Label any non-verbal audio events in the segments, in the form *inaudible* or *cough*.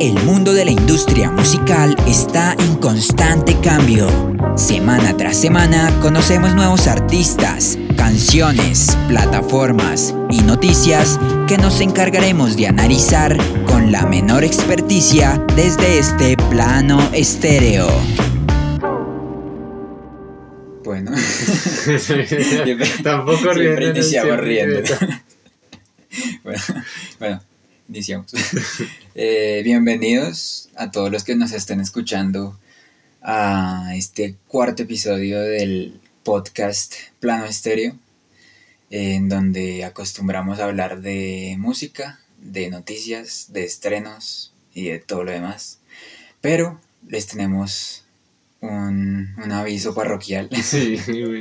El mundo de la industria musical está en constante cambio. Semana tras semana conocemos nuevos artistas, canciones, plataformas y noticias que nos encargaremos de analizar con la menor experticia desde este plano estéreo. Bueno, *laughs* *laughs* Tampoco siempre riendo. riendo. Iniciamos. *laughs* Eh, bienvenidos a todos los que nos estén escuchando a este cuarto episodio del podcast Plano Estéreo, en donde acostumbramos a hablar de música, de noticias, de estrenos y de todo lo demás. Pero les tenemos un, un aviso parroquial. *laughs* Sí,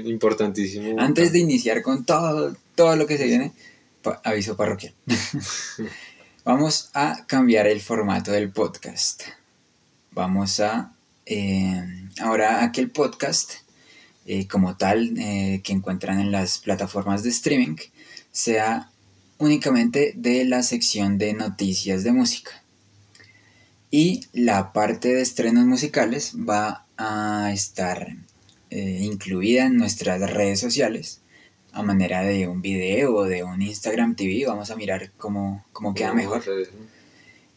importantísimo. Antes de iniciar con todo, todo lo que se viene, pa- aviso parroquial. *laughs* Vamos a cambiar el formato del podcast. Vamos a... eh, ahora aquel podcast, eh, como tal, eh, que encuentran en las plataformas de streaming, sea únicamente de la sección de noticias de música. Y la parte de estrenos musicales va a estar incluida en nuestras redes sociales a manera de un video o de un Instagram TV. Vamos a mirar cómo, cómo queda mejor.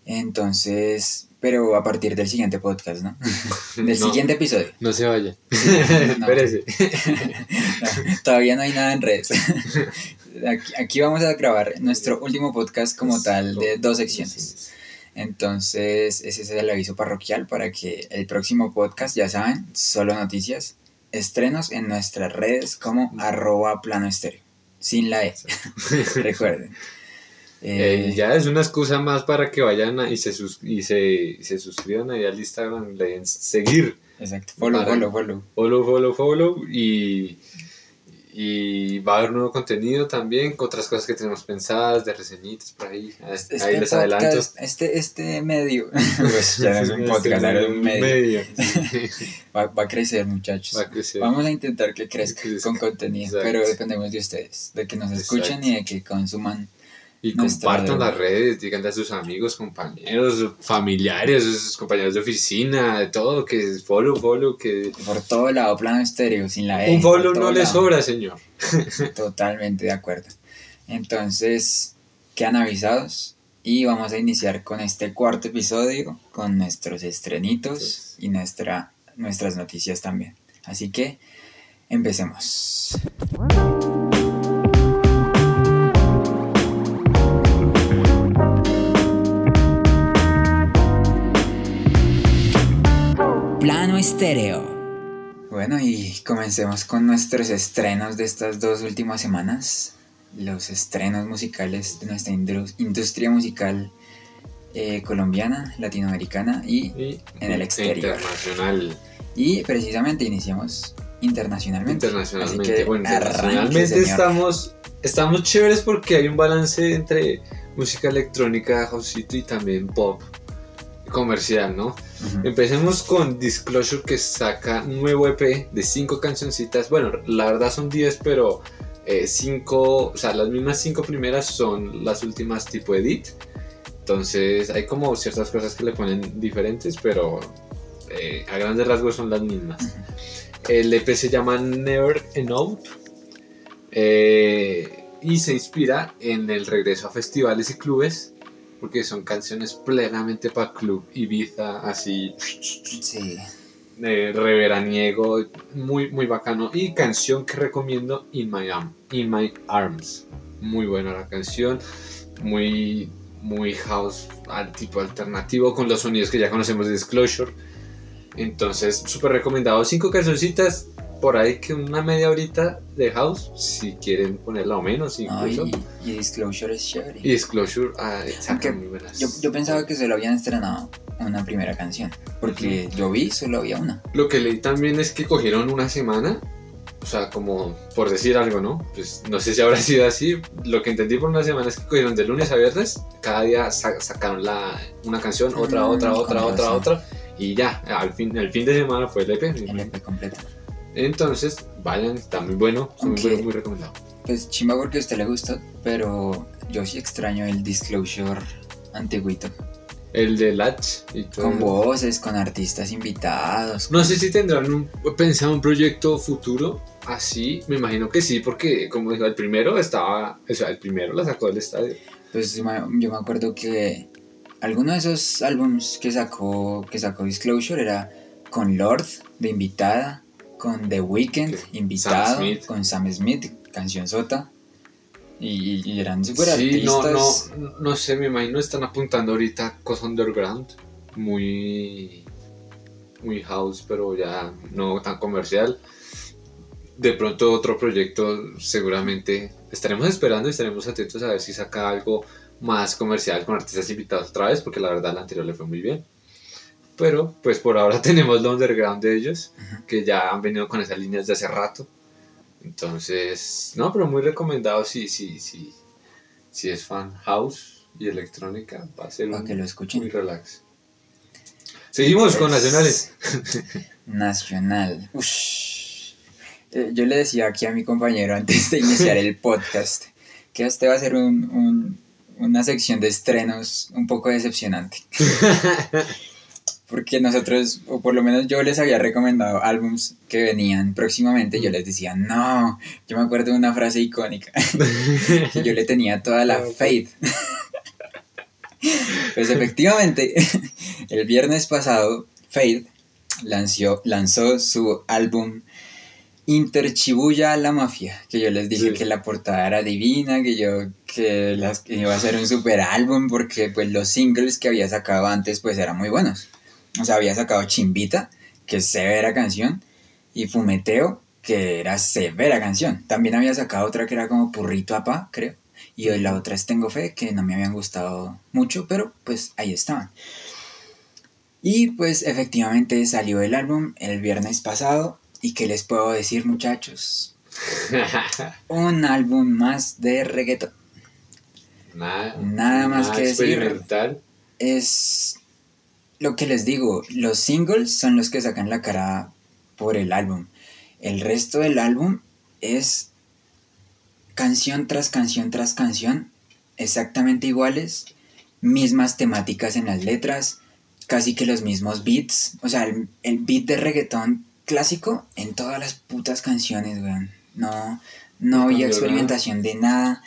Entonces, pero a partir del siguiente podcast, ¿no? *laughs* Del No, siguiente episodio. No se vaya. *laughs* No. Espérese. *laughs* Todavía no hay nada en redes. Aquí, aquí vamos a grabar nuestro último podcast como tal de dos secciones. Entonces, ese es el aviso parroquial para que el próximo podcast, ya saben, solo noticias, estrenos en nuestras redes como arroba plano estéreo, sin la E, *laughs* *laughs* recuerden. Eh, Eh, ya es una excusa más para que vayan a- y, se sus- y, se, se suscriban ahí al Instagram, le den seguir, Exacto, follow, para- follow, follow. follow, follow, follow y, y va a haber nuevo contenido también, con otras cosas que tenemos pensadas, de reseñitas por ahí, ahí Este les adelanto. podcast, Este, este medio, pues *laughs* ya no es un podcast, ahora es un medio. medio. *laughs* Va, va a crecer, muchachos. Va a crecer. Vamos a intentar que crezca Que crezca. con contenido, Exacto. pero dependemos de ustedes, de que nos escuchen Exacto. y de que consuman. Y compartan las redes, díganle a sus amigos, compañeros, familiares, sus compañeros de oficina, de todo, que follow, follow, que Por todo lado, plano estéreo, sin la E. un follow no le sobra, señor. *laughs* Totalmente de acuerdo. Entonces, quedan avisados y vamos a iniciar con este cuarto episodio, con nuestros estrenitos y nuestra, nuestras noticias también. Así que, empecemos. Plano estéreo. Bueno, y comencemos con nuestros estrenos de estas dos últimas semanas. Los estrenos musicales de nuestra industria musical eh, colombiana, latinoamericana y, Y En el exterior. Internacional. y precisamente iniciamos internacionalmente. Internacionalmente. Así que bueno, arranque, internacionalmente señor. estamos, estamos chéveres porque hay un balance entre música electrónica, houseito y también pop comercial, ¿no? Ujú. Empecemos con Disclosure que saca un nuevo EP de 5 cancioncitas. Bueno, la verdad son 10, pero 5, o sea, las mismas 5 primeras son las últimas tipo edit. Entonces hay como ciertas cosas que le ponen diferentes, pero eh, a grandes rasgos son las mismas. El EP se llama Never Enough eh, y se inspira en el regreso a festivales y clubes porque son canciones plenamente para club Ibiza, así Sí, de reveraniego, muy, muy bacano. Y canción que recomiendo, In My, Arm, In My Arms. Muy buena la canción, muy, muy house, al tipo alternativo, con los sonidos que ya conocemos de Disclosure. Entonces, súper recomendado. Cinco cancioncitas, por ahí que una media horita de house, si quieren ponerla o menos, incluso. y Disclosure es chévere. Y Disclosure, ah, Aunque muy buenas. Yo, yo pensaba que solo habían estrenado una primera canción, porque yo vi solo había una. Lo que leí también es que cogieron una semana, o sea, como por decir algo, ¿no? Pues no sé si habrá *laughs* sido así. Lo que entendí por una semana es que cogieron de lunes a viernes, cada día sa- sacaron la, una canción, otra, Mm, otra, otra, otra, otra, y ya, al fin, el fin de semana fue el EP. El EP completo. Entonces, vayan, está muy bueno, muy, Aunque- bueno, muy recomendado. Pues chimba porque a usted le gusta, pero yo sí extraño el Disclosure antiguito. El de Latch y todo. Con voces, con artistas invitados. No sé si tendrán un, pensado un proyecto futuro así. Me imagino que sí, porque como dijo, el primero estaba. O sea, el primero la sacó del estadio. Pues yo me acuerdo que alguno de esos álbumes que sacó, que sacó Disclosure era con Lord de invitada, con The Weeknd invitado, con Sam Smith, canción sota. Y, eran super sí, artistas. No, no, no sé, me imagino están apuntando ahorita cosas underground, muy, muy house, pero ya no tan comercial. De pronto otro proyecto seguramente estaremos esperando y estaremos atentos a ver si saca algo más comercial con artistas invitados otra vez, porque la verdad la anterior le fue muy bien. Pero pues por ahora *laughs* tenemos lo underground de ellos, que ya han venido con esas líneas de hace rato. Entonces, no, pero muy recomendado si, si, si, si es fan house y electrónica, va a ser que lo escuchen. muy relax. Seguimos con pues, nacionales. *laughs* Nacional. Eh, yo le decía aquí a mi compañero antes de iniciar el *laughs* podcast que este va a ser un, una sección de estrenos un poco decepcionante. Porque nosotros, o por lo menos yo les había recomendado álbums que venían próximamente, yo les decía, no, yo me acuerdo de una frase icónica, *laughs* que yo le tenía toda la *laughs* faith. pues *laughs* efectivamente, el viernes pasado, Faith lanzó, lanzó su álbum Interchibuya la mafia, que yo les dije que la portada era divina, que yo que, las, iba a ser un super álbum porque pues los singles que había sacado antes pues eran muy buenos. O sea, había sacado Chimbita, que es severa canción, y Fumeteo, que era severa canción. También había sacado otra que era como Purrito Apá, creo. Y hoy la otra es Tengo Fe, que no me habían gustado mucho, pero pues ahí estaban. Y pues efectivamente salió el álbum el viernes pasado ¿Y qué les puedo decir, muchachos? *laughs* Un álbum más de reggaeton. Nada, más que decir. Es lo que les digo, los singles son los que sacan la cara por el álbum. El resto del álbum es canción tras canción tras canción, exactamente iguales, mismas temáticas en las letras, casi que los mismos beats. O sea, el, el beat de reggaetón clásico en todas las putas canciones, weón. No, no había experimentación de nada.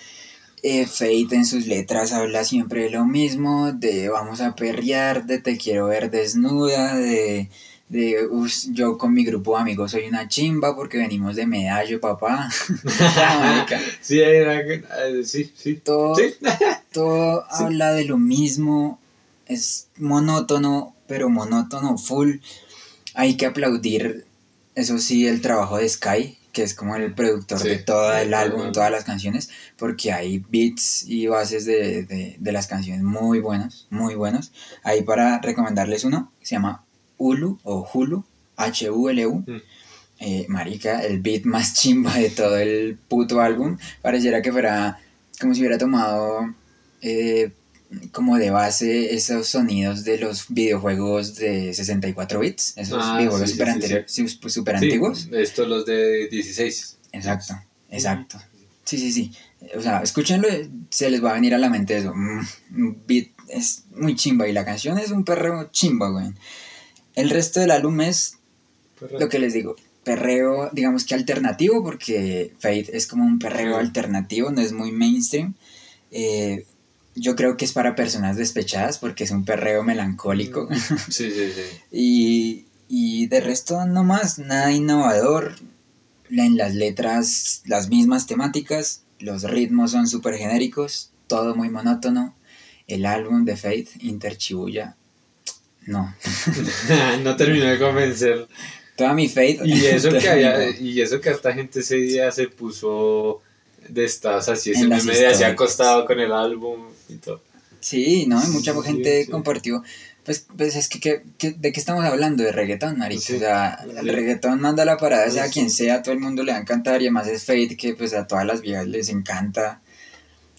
Eh, Fate en sus letras habla siempre de lo mismo, de vamos a perrear, de te quiero ver desnuda, de, de yo con mi grupo de amigos soy una chimba porque venimos de medallo, papá. *laughs* *laughs* sí, eh, sí, sí. Todo, *laughs* todo habla de lo mismo, es monótono, pero monótono full. Hay que aplaudir eso sí, el trabajo de Sky, que es como el productor de todo el álbum, todas las canciones, porque hay beats y bases de, las canciones muy buenos, muy buenos. Ahí para recomendarles uno, se llama Hulu o Hulu, H-U-L-U. Mm. Eh, marica, el beat más chimba de todo el puto álbum. Pareciera que fuera como si hubiera tomado eh, como de base esos sonidos de los videojuegos de 64 bits, esos ah, videojuegos super, antiguos. Estos los de 16. Exacto, exacto. Sí, sí, sí. O sea, escúchenlo, se les va a venir a la mente eso. Mm, beat es muy chimba y la canción es un perreo chimba, güey. El resto del álbum es lo que les digo, perreo, digamos que alternativo, porque Fate es como un perreo alternativo, no es muy mainstream. Eh, yo creo que es para personas despechadas porque es un perreo melancólico. Mm. Sí, sí, sí. *laughs* y, y de resto no más, nada innovador. En las letras las mismas temáticas, los ritmos son súper genéricos, todo muy monótono. El álbum de Faith, Interchibuya, no. *laughs* no terminó de convencer. Toda mi Faith. Y eso, que había, *laughs* y eso que hasta gente ese día se puso de estas así, ese meme de así acostado con el álbum y. Sí, ¿no? mucha gente compartió. Pues, pues es que, ¿de qué estamos hablando? De reggaetón, marico. O sea, el reggaetón manda la parada, sea quien sea, todo el mundo le va a encantar y además es Fate que pues a todas las viejas les encanta.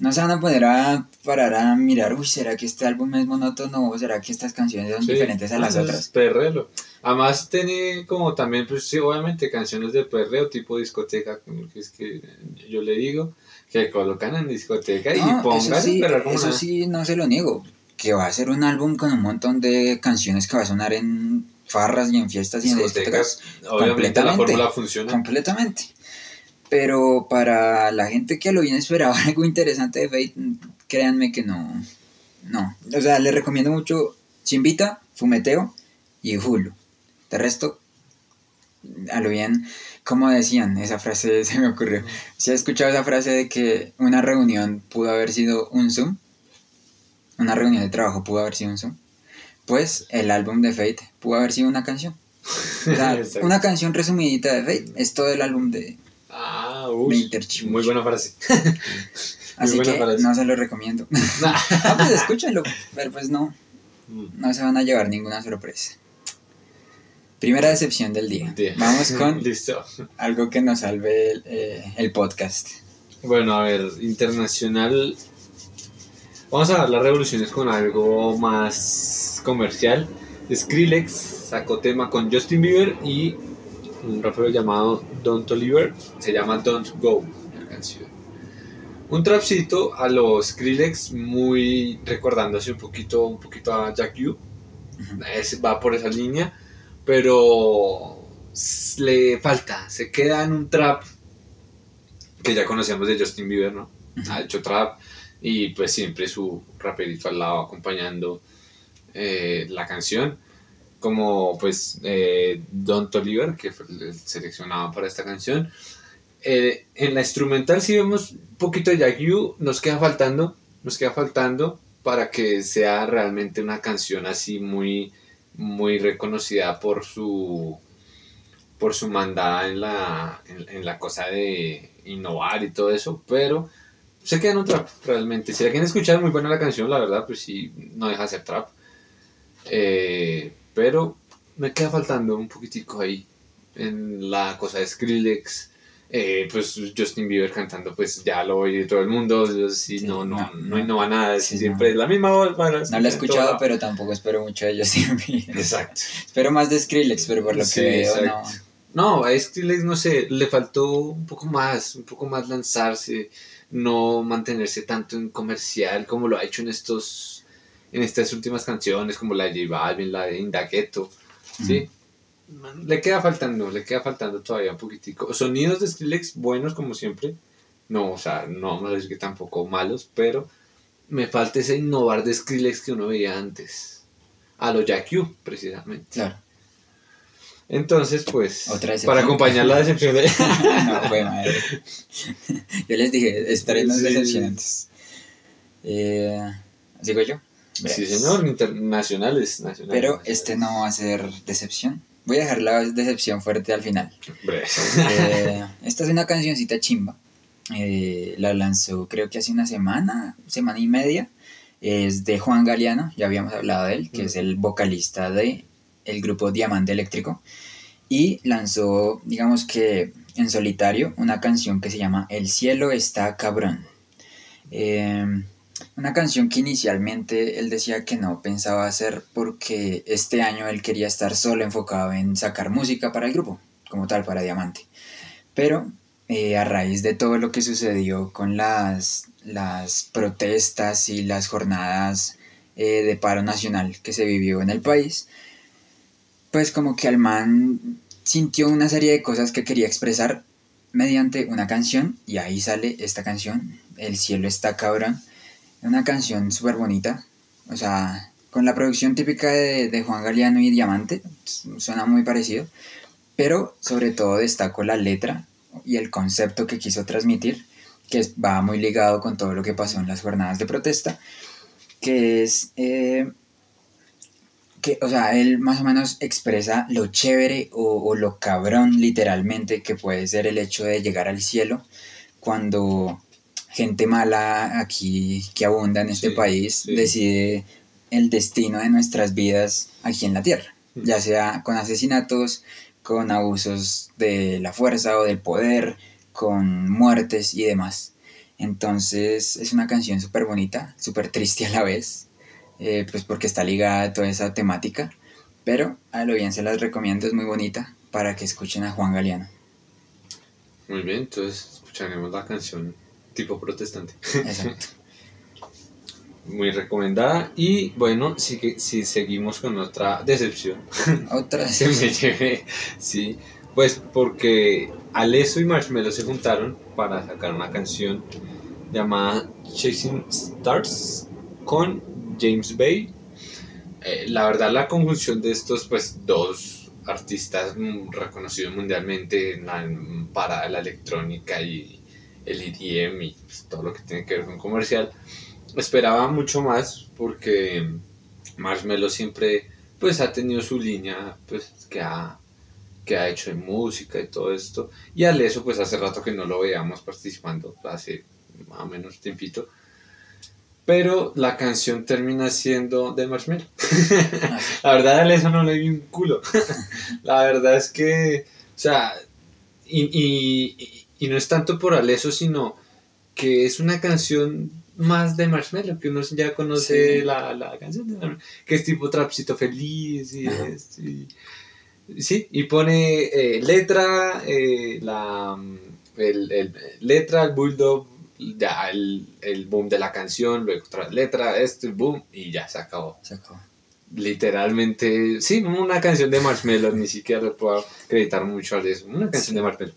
No se van a poner a parar a mirar, uy, ¿será que este álbum es monótono o será que estas canciones son diferentes a las otras? Perrelo. Además tiene como también, pues sí, obviamente canciones de perreo tipo discoteca, como que es que yo le digo, que colocan en discoteca y pongan sí, eso sí, no se lo niego. que va a ser un álbum con un montón de canciones que va a sonar en farras y en fiestas y en discotecas. Obviamente la fórmula funciona. Completamente. Pero para la gente que lo viene esperaba *laughs* algo interesante de Fate, créanme que no. No. O sea, les recomiendo mucho Chimbita, Fumeteo y Hulu. De resto, a lo bien, como decían, esa frase *laughs* se me ocurrió. ¿Se ha escuchado esa frase de que una reunión pudo haber sido un Zoom? Una reunión de trabajo pudo haber sido un Zoom. Pues el álbum de Fate pudo haber sido una canción. *laughs* una canción resumidita de Fate es todo el álbum de, ah, uy, Muy buena frase. *laughs* Así que no se lo recomiendo. ah, pues escúchalo, pero pues no. Mm. No se van a llevar ninguna sorpresa. Primera decepción del día. Vamos con *laughs* algo que nos salve el, eh, el, podcast. Bueno, a ver, internacional. Vamos a dar las revoluciones con algo más comercial. Skrillex sacó tema con Justin Bieber y un rapero llamado Don't Oliver. Se llama Don't Go, la canción. Un trapcito a los Skrillex, muy recordándose un poquito, un poquito a Jack U. va por esa línea, pero le falta, se queda en un trap que ya conocíamos de Justin Bieber, ¿no? Ha hecho trap y pues siempre su raperito al lado acompañando eh, la canción como pues eh, Don Toliver, que fue el seleccionado para esta canción. Eh, en la instrumental si vemos un poquito de Jack nos queda faltando, nos queda faltando para que sea realmente una canción así muy, muy reconocida por su por su mandada en la, en, la cosa de innovar y todo eso, pero se queda en un trap realmente. Si la quieren escuchar, muy buena la canción, la verdad, pues sí, no deja de ser trap. Eh, pero me queda faltando un poquitico ahí en la cosa de Skrillex. Eh, pues Justin Bieber cantando, pues ya lo oye todo el mundo. no, no, no, innova nada, siempre es la misma voz. no lo he escuchado, pero tampoco espero mucho de Justin *laughs* Bieber. Exacto. espero más de Skrillex, pero por lo que veo, no. No, a Skrillex, no sé, le faltó un poco más, un poco más lanzarse, no mantenerse tanto en comercial como lo ha hecho en estos, en estas últimas canciones, como la de J Balvin, la de Indagueto. ¿sí? Le queda faltando, le queda faltando todavía un poquitico. Sonidos de Skrillex buenos como siempre. No, o sea, no vamos a decir que tampoco malos, pero me falta ese innovar de Skrillex que uno veía antes. A lo Jack precisamente. Claro. Entonces, pues, para acompañar la decepción de... *laughs* no, fue madre. *laughs* Yo les dije, estaré sí. decepcionantes. Eh, ¿Sigo yo? Sí, señor, internacionales. Nacionales, Pero este no va a ser decepción. Voy a dejar la decepción fuerte al final. Eh, esta es una cancioncita chimba. Eh, la lanzó creo que hace una semana, semana y media. Es de Juan Galeano, ya habíamos hablado de él, que es el vocalista de el grupo Diamante Eléctrico. Y lanzó, digamos que en solitario, una canción que se llama El cielo está cabrón. Eh, una canción que inicialmente él decía que no pensaba hacer porque este año él quería estar solo enfocado en sacar música para el grupo, como tal, para Diamante. Pero eh, a raíz de todo lo que sucedió con las, las protestas y las jornadas eh, de paro nacional que se vivió en el país, pues como que Alman sintió una serie de cosas que quería expresar mediante una canción y ahí sale esta canción, El cielo está cabrón una canción súper bonita. O sea, con la producción típica de, Juan Galeano y Diamante, suena muy parecido. Pero sobre todo destaco la letra y el concepto que quiso transmitir, que va muy ligado con todo lo que pasó en las jornadas de protesta, que es... Eh, que, o sea, él más o menos expresa lo chévere o, lo cabrón literalmente que puede ser el hecho de llegar al cielo cuando gente mala aquí que abunda en este país decide el destino de nuestras vidas aquí en la tierra, mm. ya sea con asesinatos, con abusos de la fuerza o del poder, con muertes y demás. Entonces es una canción súper bonita, súper triste a la vez, eh, pues porque está ligada a toda esa temática, pero a lo bien se las recomiendo, es muy bonita para que escuchen a Juan Galeano. Muy bien, entonces escucharemos la canción tipo protestante. Exacto. *laughs* muy recomendada. Y bueno, sí que si seguimos con otra decepción. Otra *laughs* Se me llevé, sí. Pues porque Alesso y Marshmello se juntaron para sacar una canción llamada Chasing Stars con James Bay. Eh, la verdad, la conjunción de estos, pues, dos artistas reconocidos mundialmente en la- para la electrónica y el EDM y pues, todo lo que tiene que ver con comercial, esperaba mucho más porque Marshmello siempre, pues, ha tenido su línea, pues, que ha que ha hecho en música y todo esto. Y Alesso, pues hace rato que no lo veíamos participando, hace más o menos tiempito. Pero la canción termina siendo de Marshmello. *laughs* la verdad, a no le vi un culo. *laughs* la verdad es que, o sea, y, y, y no es tanto por Alesso, sino que es una canción más de Marshmello, que uno ya conoce Sí. la, la canción de Marshmello, que es tipo trapcito feliz y, es- y- Sí, y pone eh, letra, eh, la, el, el- letra, el bulldog, ya el, el boom de la canción, luego otra letra, esto, el boom, y ya se acabó. Se acabó. Literalmente, sí, una canción de Marshmello, ni siquiera le puedo acreditar mucho a eso, una canción de Marshmello.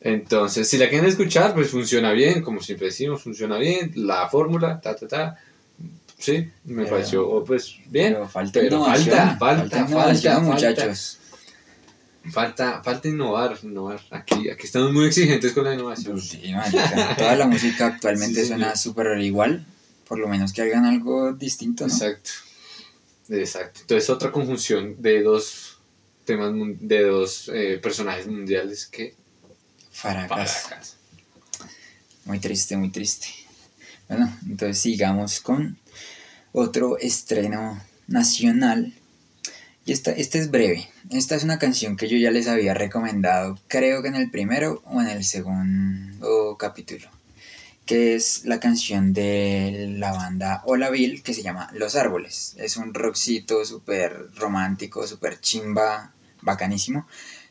Entonces, si la quieren escuchar, pues funciona bien, como siempre decimos, funciona bien, la fórmula, ta, ta, ta. Sí, me Pero- pareció, pues, bien. Pero falta Pero falta, falta, falta, muchachos. Falta, falta innovar, innovar. Aquí, aquí estamos muy exigentes con la innovación. Sí, marica. Toda la música actualmente Sí, suena súper igual. Por lo menos que hagan algo distinto, ¿no? Exacto. Exacto. Entonces, otra conjunción de dos temas, de dos eh, personajes mundiales que Faracas. Muy triste, muy triste. Bueno, entonces sigamos con otro estreno nacional. Y esta, esta es breve. Esta es una canción que yo ya les había recomendado, creo que en el primero o en el segundo capítulo. Que es la canción de la banda Hola Bill que se llama Los Árboles. Es un rockcito súper romántico, súper chimba, bacanísimo.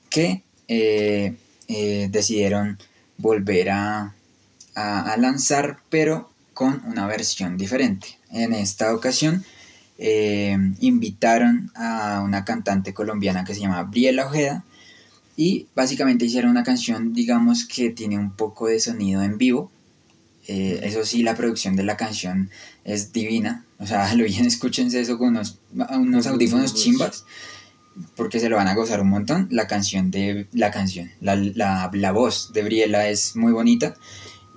Que eh, eh, decidieron volver a, a- a lanzar, pero con una versión diferente. En esta ocasión eh, invitaron a una cantante colombiana que se llama Briela Ojeda y básicamente hicieron una canción, digamos que tiene un poco de sonido en vivo. Eh, eso sí, la producción de la canción es divina. O sea, *laughs* lo bien, escúchense eso con unos, unos audífonos chimbas porque se lo van a gozar un montón. La canción de la canción, la, la, la voz de Briela es muy bonita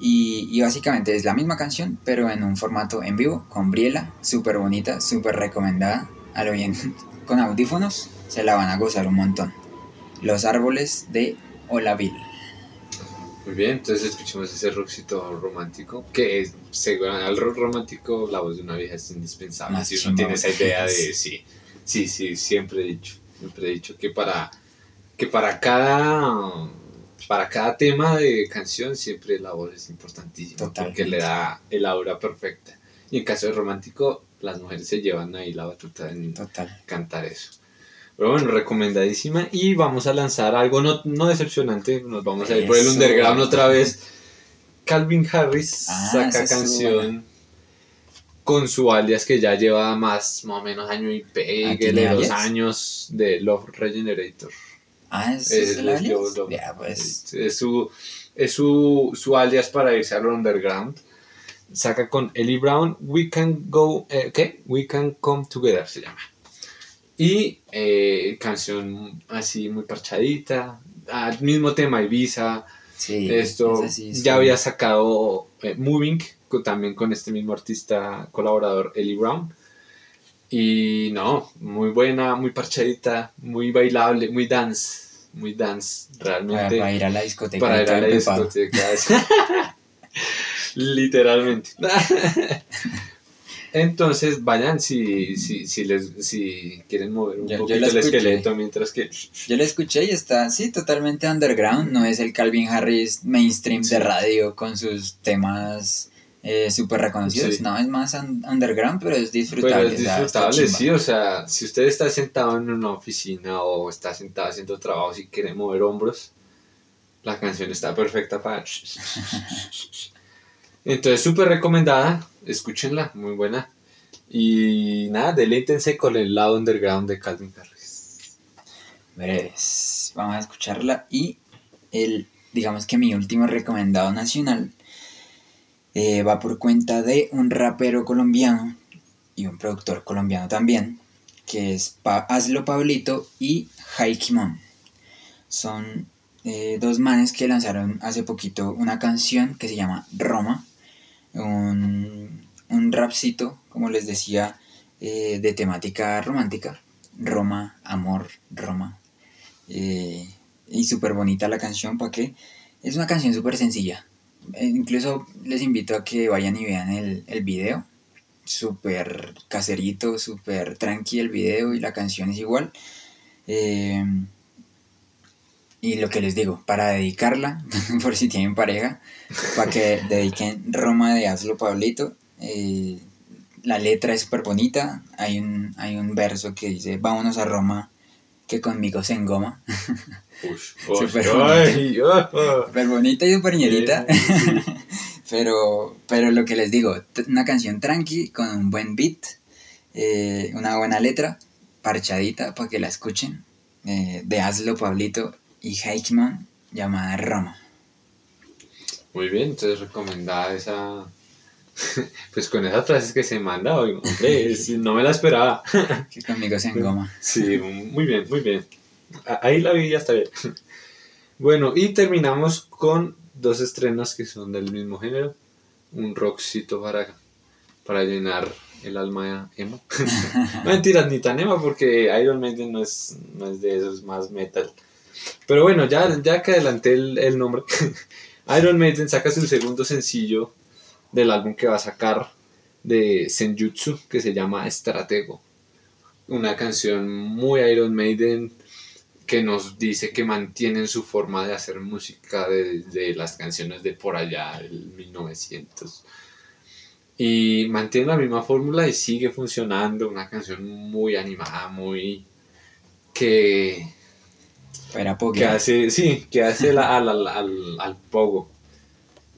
y, y básicamente es la misma canción, pero en un formato en vivo con Briela, súper bonita, súper recomendada. A lo bien, *laughs* con audífonos se la van a gozar un montón. Los árboles de Olaville. Muy bien, entonces escuchemos ese rockcito romántico. Que es, según al rock romántico, la voz de una vieja es indispensable. Más si uno tiene esa idea de. Sí, sí, sí, siempre he dicho. Siempre he dicho que para, que para cada. Para cada tema de canción siempre la voz es importantísima Totalmente. porque le da el aura perfecta. Y en caso de romántico, las mujeres se llevan ahí la batuta en, Total. cantar eso. Pero bueno, recomendadísima. Y vamos a lanzar algo no, no decepcionante. Nos vamos a ir por el underground otra vez. Calvin Harris Ah, saca canción con su alias que ya lleva más, más o menos año y Ah, pegue ¿tiene de dos años de Love Regenerator. Ah, ¿es, Es, es el alias? Pues. es su, es su, su alias para irse al underground. Saca con Ellie Brown, We Can Go, eh, ¿qué? We Can Come Together se llama. Y eh, canción así muy parchadita, al mismo tema Ibiza, Sí, esto sí ya había sacado eh, Moving, también con este mismo artista colaborador Ellie Brown. Y no, muy buena, muy parchadita, muy bailable, muy dance, muy dance, realmente. para ir a la discoteca. Para ir a la discoteca. *laughs* Literalmente. *laughs* Entonces, vayan si, si, si, les, si quieren mover un Yo- poquito el esqueleto mientras que... Yo lo escuché y está, sí, totalmente underground. No es el Calvin Harris mainstream Sí. de radio con sus temas eh, súper reconocidos. Sí. No, es más un- underground, pero es disfrutable. Pero es o sea, está disfrutable, sí, o sea, si usted está sentado en una oficina o está sentado haciendo trabajo y quiere mover hombros, la canción está perfecta para... *laughs* Entonces, súper recomendada, escúchenla, muy buena. Y nada, deleítense con el lado underground de Calvin Harris. Breves. Vamos a escucharla y el, digamos que mi último recomendado nacional eh, va por cuenta de un rapero colombiano y un productor colombiano también, que es Hazlo Pablito y Haikimon. Son eh, dos manes que lanzaron hace poquito una canción que se llama Roma, un, un rapcito, como les decía, eh, de temática romántica. Roma, amor, Roma. Y súper bonita la canción, ¿para qué? Es una canción súper sencilla. Eh, incluso les invito a que vayan y vean el, el video. Súper caserito, súper tranqui el video y la canción es igual. Eh, y lo que les digo, para dedicarla, *laughs* por si tienen pareja, para que dediquen Roma de Hazlo Pablito. Eh, la letra es súper bonita. Hay un, hay un verso que dice, vámonos a Roma, que conmigo se engoma. *laughs* Súper bonita. bonita y súper ñerita. *laughs* Pero, pero lo que les digo, una canción tranqui, con un buen beat, eh, una buena letra, parchadita para que la escuchen, eh, de Hazlo Pablito y Heikman, llamada Roma. Muy bien, entonces recomendada esa. *laughs* Pues con esas frases que se manda hoy, hombre, *laughs* no me la esperaba. Que conmigo se engoma. Sí, muy bien, muy bien. Ahí la vi ya está bien. *laughs* Bueno, y terminamos con dos estrenos que son del mismo género. Un rockcito para, para llenar el alma emo. no mentiras, ni tan emo porque Iron Maiden no es, no es de esos más metal. Pero bueno, ya, ya que adelanté el, el nombre, Iron Maiden saca su segundo sencillo del álbum que va a sacar de Senjutsu, que se llama Estratego una canción muy Iron Maiden que nos dice que mantienen su forma de hacer música desde las canciones de por allá, del 1900. Y mantiene la misma fórmula y sigue funcionando. Una canción muy animada, muy. que, Para que poco. hace, sí, que hace la- al, al, al, al pogo.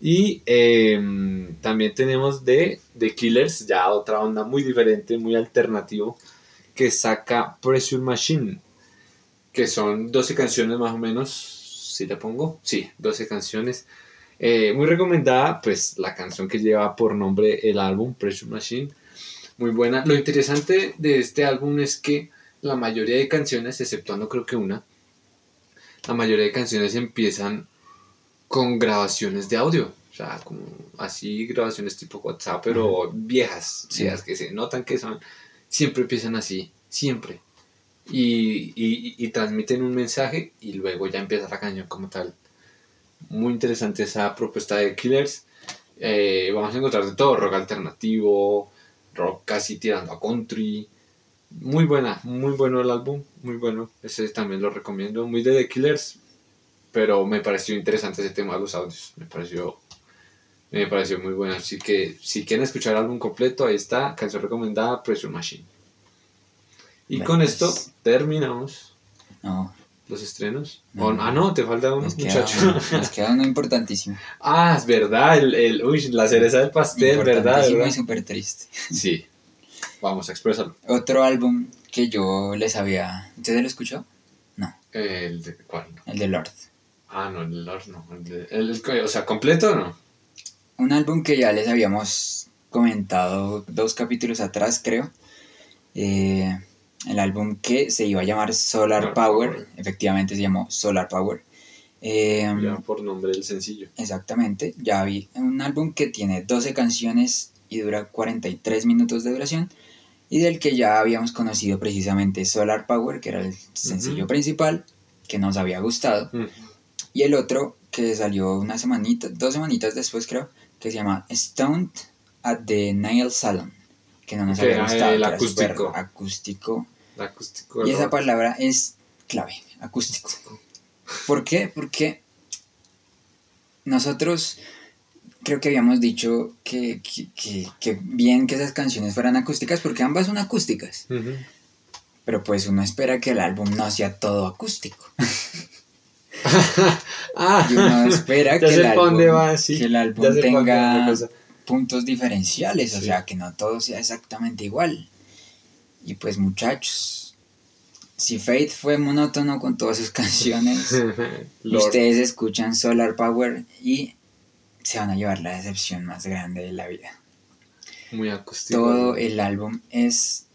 Y em, también tenemos de The Killers, ya otra onda muy diferente, muy alternativo, que saca Pressure Machine, que son 12 canciones más o menos, si le pongo, sí, 12 canciones. Eh, muy recomendada, pues la canción que lleva por nombre el álbum, Pressure Machine, muy buena. Lo interesante de este álbum es que la mayoría de canciones, exceptuando creo que una, la mayoría de canciones empiezan con grabaciones de audio. O sea, como así grabaciones tipo WhatsApp, pero viejas, Sí. viejas que se notan que son, siempre empiezan así, siempre. Y, y- y transmiten un mensaje y luego ya empieza la canción como tal. Muy interesante esa propuesta de Killers. Eh, vamos a encontrar de todo, rock alternativo, rock casi tirando a country. Muy buena, muy bueno el álbum, muy bueno. Ese también lo recomiendo. Muy de The Killers, pero me pareció interesante ese tema de los audios. Me pareció, me pareció muy bueno. Así que si quieren escuchar el álbum completo, ahí está, canción recomendada, Pressure Machine. Y con esto terminamos No, los estrenos. No. O- ah, no, te falta uno, nos queda, muchacho. uno, nos queda uno importantísimo. *laughs* ah, es verdad, el, el- uy, la cereza del pastel, ¿verdad? ¿verdad? y súper triste. *laughs* Sí, vamos a expresarlo. Otro álbum que yo les había... ¿Ustedes lo escuchó? El de, ¿Cuál? El de Lord. Ah, no, el Lord no. El el- o sea, completo o no. Un álbum que ya les habíamos comentado dos capítulos atrás, creo. Eh, el álbum que se iba a llamar Solar Solar Power. Power. Efectivamente se llamó Solar Power. Eh, Ya por nombre del sencillo. Exactamente. Ya vi un álbum que tiene 12 canciones y dura 43 minutos de duración. Y del que ya habíamos conocido precisamente Solar Power, que era el sencillo Ujú. principal, que nos había gustado. Mm. Y el otro que salió una semanita, dos semanitas después creo, que se llama Stoned at the Nail Salon, que no nos Que había era gustado, el acústico. acústico. El acústico. Y esa palabra es clave, acústico. ¿Por qué? Porque nosotros creo que habíamos dicho que, que, que- que bien que esas canciones fueran acústicas, porque ambas son acústicas. Pero pues uno espera que el álbum no sea todo acústico. *laughs* ah, *laughs* Y uno espera *laughs* que, el álbum, va, sí. que el álbum tenga puntos diferenciales, o sea, que no todo sea exactamente igual. Y pues muchachos, si Faith fue monótono con todas sus canciones, *laughs* ustedes escuchan Solar Power y se van a llevar la decepción más grande de la vida. Muy acústico. Todo el álbum es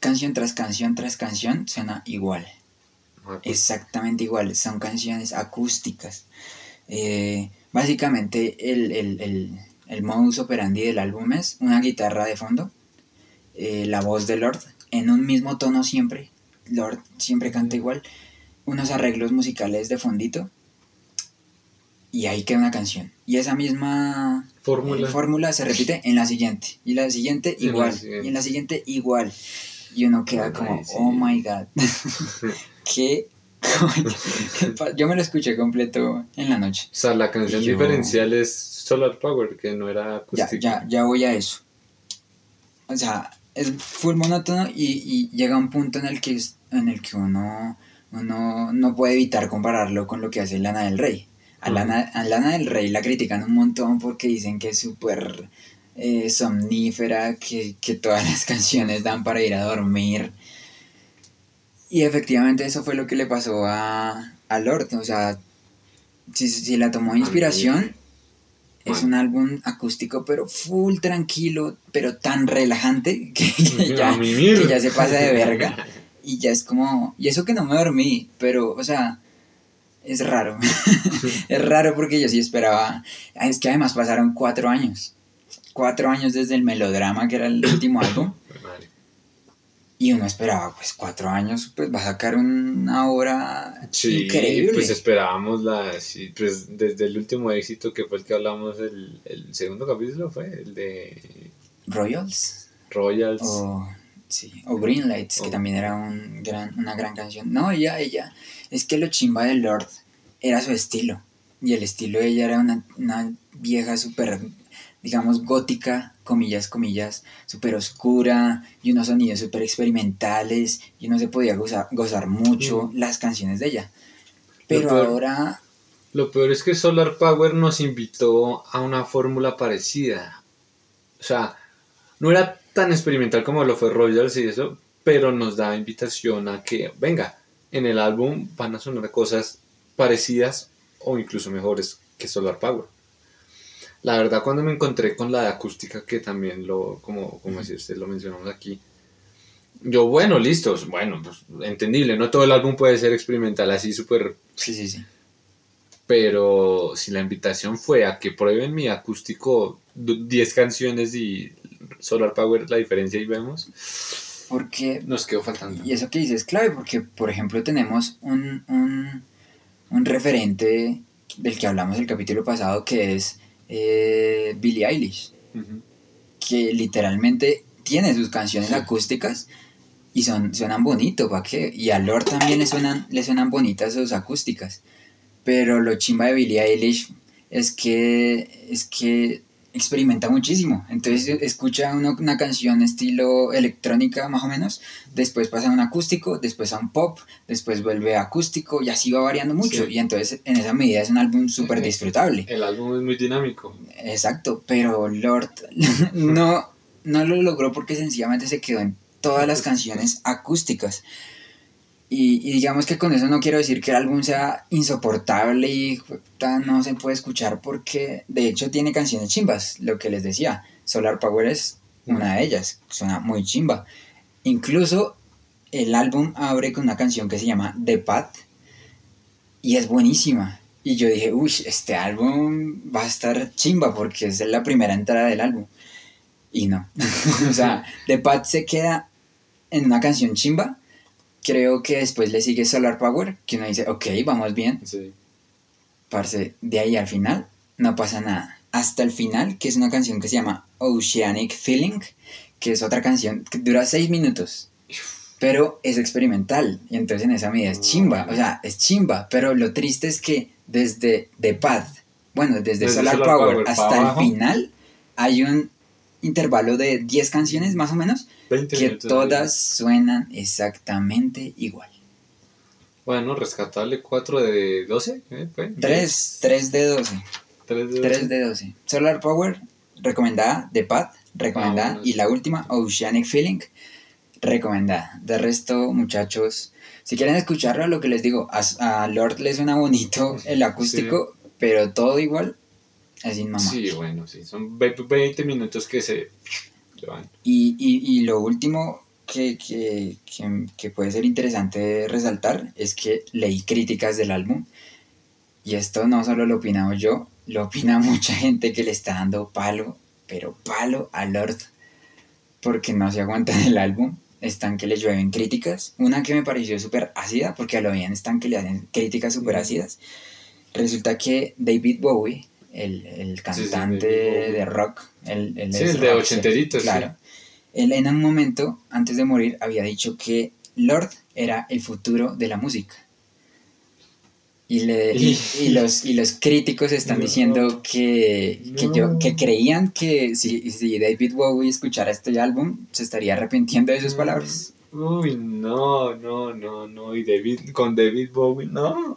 canción tras canción tras canción, suena igual. Exactamente igual, son canciones acústicas. Eh, básicamente el, el, el, el modus operandi del álbum es una guitarra de fondo, eh, la voz de Lord en un mismo tono siempre, Lord siempre canta igual, unos arreglos musicales de fondito y ahí queda una canción. Y esa misma Fórmula. eh, fórmula se repite en la siguiente, y la siguiente Y en la igual, siguiente. y en la siguiente igual. Y uno queda como, sí. oh my god, *laughs* qué coño. *laughs* Yo me lo escuché completo en la noche. O sea, la canción Yo- diferencial es Solar Power, que no era Ya, acústica. ya, ya voy a eso. O sea, es full monótono y, y llega un punto en el que, en el que uno, uno no puede evitar compararlo con lo que hace Lana del Rey. A. Lana, a Lana del Rey la critican un montón porque dicen que es súper eh, somnífera, que, que todas *laughs* las canciones dan para ir a dormir. Y efectivamente eso fue lo que le pasó a, a Lord. O sea, si, si la tomó inspiración, es un álbum acústico, pero full tranquilo, pero tan relajante *laughs* que, que ya, que ya se pasa de verga. *laughs* Y ya es como. Y eso que no me dormí, pero, o sea, es raro. es raro porque yo sí esperaba. Es que además pasaron cuatro años. Cuatro años desde el melodrama, que era el *coughs* último álbum. Y uno esperaba, pues cuatro años, pues va a sacar una obra Sí, increíble. pues esperábamos la, sí, pues desde el último éxito que fue el que hablamos, el, el segundo capítulo fue el de Royals. Royals. O, sí, o Green Lights, que Oh. también era un gran, una gran canción. No, ella, ella, es que lo chimba de Lord era su estilo. Y el estilo de ella era una, una vieja súper, digamos, gótica, comillas, comillas, súper oscura, y unos sonidos súper experimentales, y uno se podía gozar, gozar mucho las canciones de ella. Pero peor- ahora, Lo peor es que Solar Power nos invitó a una fórmula parecida. O sea, no era tan experimental como lo fue Royals y eso, pero nos da invitación a que, venga, en el álbum van a sonar cosas parecidas o incluso mejores que Solar Power. La verdad, cuando me encontré con la de acústica, que también lo, como, como decía usted, lo mencionamos aquí, yo, bueno, listos, bueno, pues entendible, no todo el álbum puede ser experimental así súper sí, sí, sí. pero si la invitación fue a que prueben mi acústico du- 10 canciones y Solar Power la diferencia y vemos, Porque nos quedó faltando. Y eso que dices es clave porque, por ejemplo, tenemos un, un, un referente del que hablamos el capítulo pasado que es eh, Billie Eilish, que literalmente tiene sus canciones Sí. acústicas y son, suenan bonito, ¿para qué? Y a Lord también le suenan, le suenan bonitas sus acústicas. Pero lo chimba de Billie Eilish es que, es que experimenta muchísimo. Entonces escucha uno una canción estilo electrónica más o menos, después pasa a un acústico, después a un pop, después vuelve a acústico y así va variando mucho. Sí. Y entonces en esa medida es un álbum súper disfrutable. El álbum es muy dinámico. Exacto, pero Lord *laughs* no, no lo logró porque sencillamente se quedó en todas las canciones acústicas. Y, digamos que con eso no quiero decir que el álbum sea insoportable y no se puede escuchar porque de hecho tiene canciones chimbas, lo que les decía. Solar Power es una de ellas, suena muy chimba. Incluso el álbum abre con una canción que se llama The Path y es buenísima. Y yo dije, uy, este álbum va a estar chimba porque es la primera entrada del álbum. Y no. *laughs* o sea, The Path se queda en una canción chimba. Creo que después le sigue Solar Power, que uno dice, ok, vamos bien. Sí. Parce, de ahí al final no pasa nada. Hasta el final, que es una canción que se llama Oceanic Feeling, que es otra canción que dura seis minutos. Pero es experimental. Y entonces en esa medida es chimba. O sea, es chimba. Pero lo triste es que desde The Path, bueno, desde, Desde Solar, Solar Power, Power hasta el final, hay un intervalo de 10 canciones más o menos 20 que todas suenan exactamente igual. Bueno, rescatable 4 de 12. ¿eh? ¿Fue? 3, 3 de 12. 3 de 3 de 12. Solar Power, recomendada. The Path, recomendada. Ah, bueno. Y la última, Oceanic Feeling, recomendada. De resto, muchachos, si quieren escucharlo, lo que les digo, a, a Lord le suena bonito *laughs* el acústico, pero todo igual es sin mamá. Sí, bueno, sí. Son ve- 20 minutos que se. Y, y, y lo último que, que, que, que puede ser interesante resaltar es que leí críticas del álbum y esto no solo lo opinaba yo, lo opina *laughs* mucha gente que le está dando palo, pero palo a Lord porque no se aguantan el álbum. Están que le llueven críticas. Una que me pareció súper ácida, porque a lo bien están que le hacen críticas súper ácidas. Resulta que David Bowie, el, el cantante de rock, el, el Sí, de ochenteritos. Claro. Él en un momento, antes de morir, había dicho que Lord era el futuro de la música. Y, le, y, y los, y los críticos están No. diciendo que, que, yo, que creían que si, si David Bowie escuchara este álbum, se estaría arrepintiendo de sus palabras. Uy, no, no, no, no. Y David, con David Bowie, no.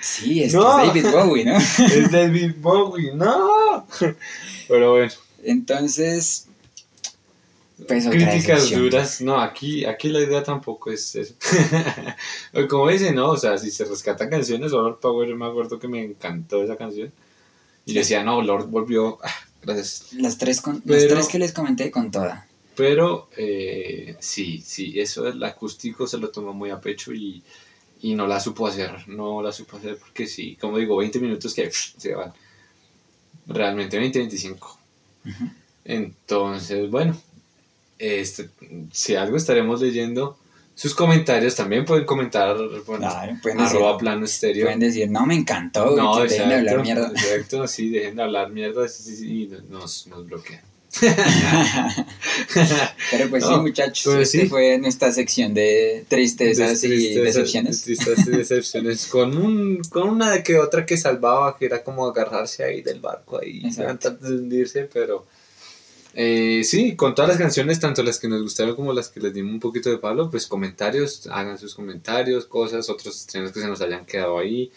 Sí, es, No. es David Bowie, ¿no? *laughs* Es David Bowie, no. Pero bueno, Entonces, pues críticas duras. No, aquí, aquí la idea tampoco es eso. *laughs* Como dicen, no, o sea, si se rescatan canciones, Lord Power, yo me acuerdo que me encantó esa canción. Y decía, no, Lord volvió. ah, gracias. Las tres, con, las tres que les comenté con toda. Pero eh, sí, sí, eso el acústico se lo tomó muy a pecho y, y no la supo hacer, no la supo hacer porque sí, como digo, 20 minutos que se van. Realmente 20, 25. Ujú. Entonces, bueno, este, si algo estaremos leyendo, sus comentarios también pueden comentar, bueno, Claro, pueden decir, arroba plano estéreo. pueden decir, no, me encantó, No, que dejen de hablar exacto, mierda. exacto, sí, dejen de hablar mierda y nos, nos bloquean. Pero pues sí, muchachos, pues este sí. fue nuestra sección de tristezas De y decepciones. Tristezas y decepciones. Con, un, con una que otra que salvaba, que era como agarrarse ahí del barco ahí, Exacto. antes de hundirse, pero... eh, sí, con todas las canciones, tanto las que nos gustaron como las que les dimos un poquito de palo, pues comentarios, hagan sus comentarios, cosas, otros estrenos que se nos hayan quedado ahí,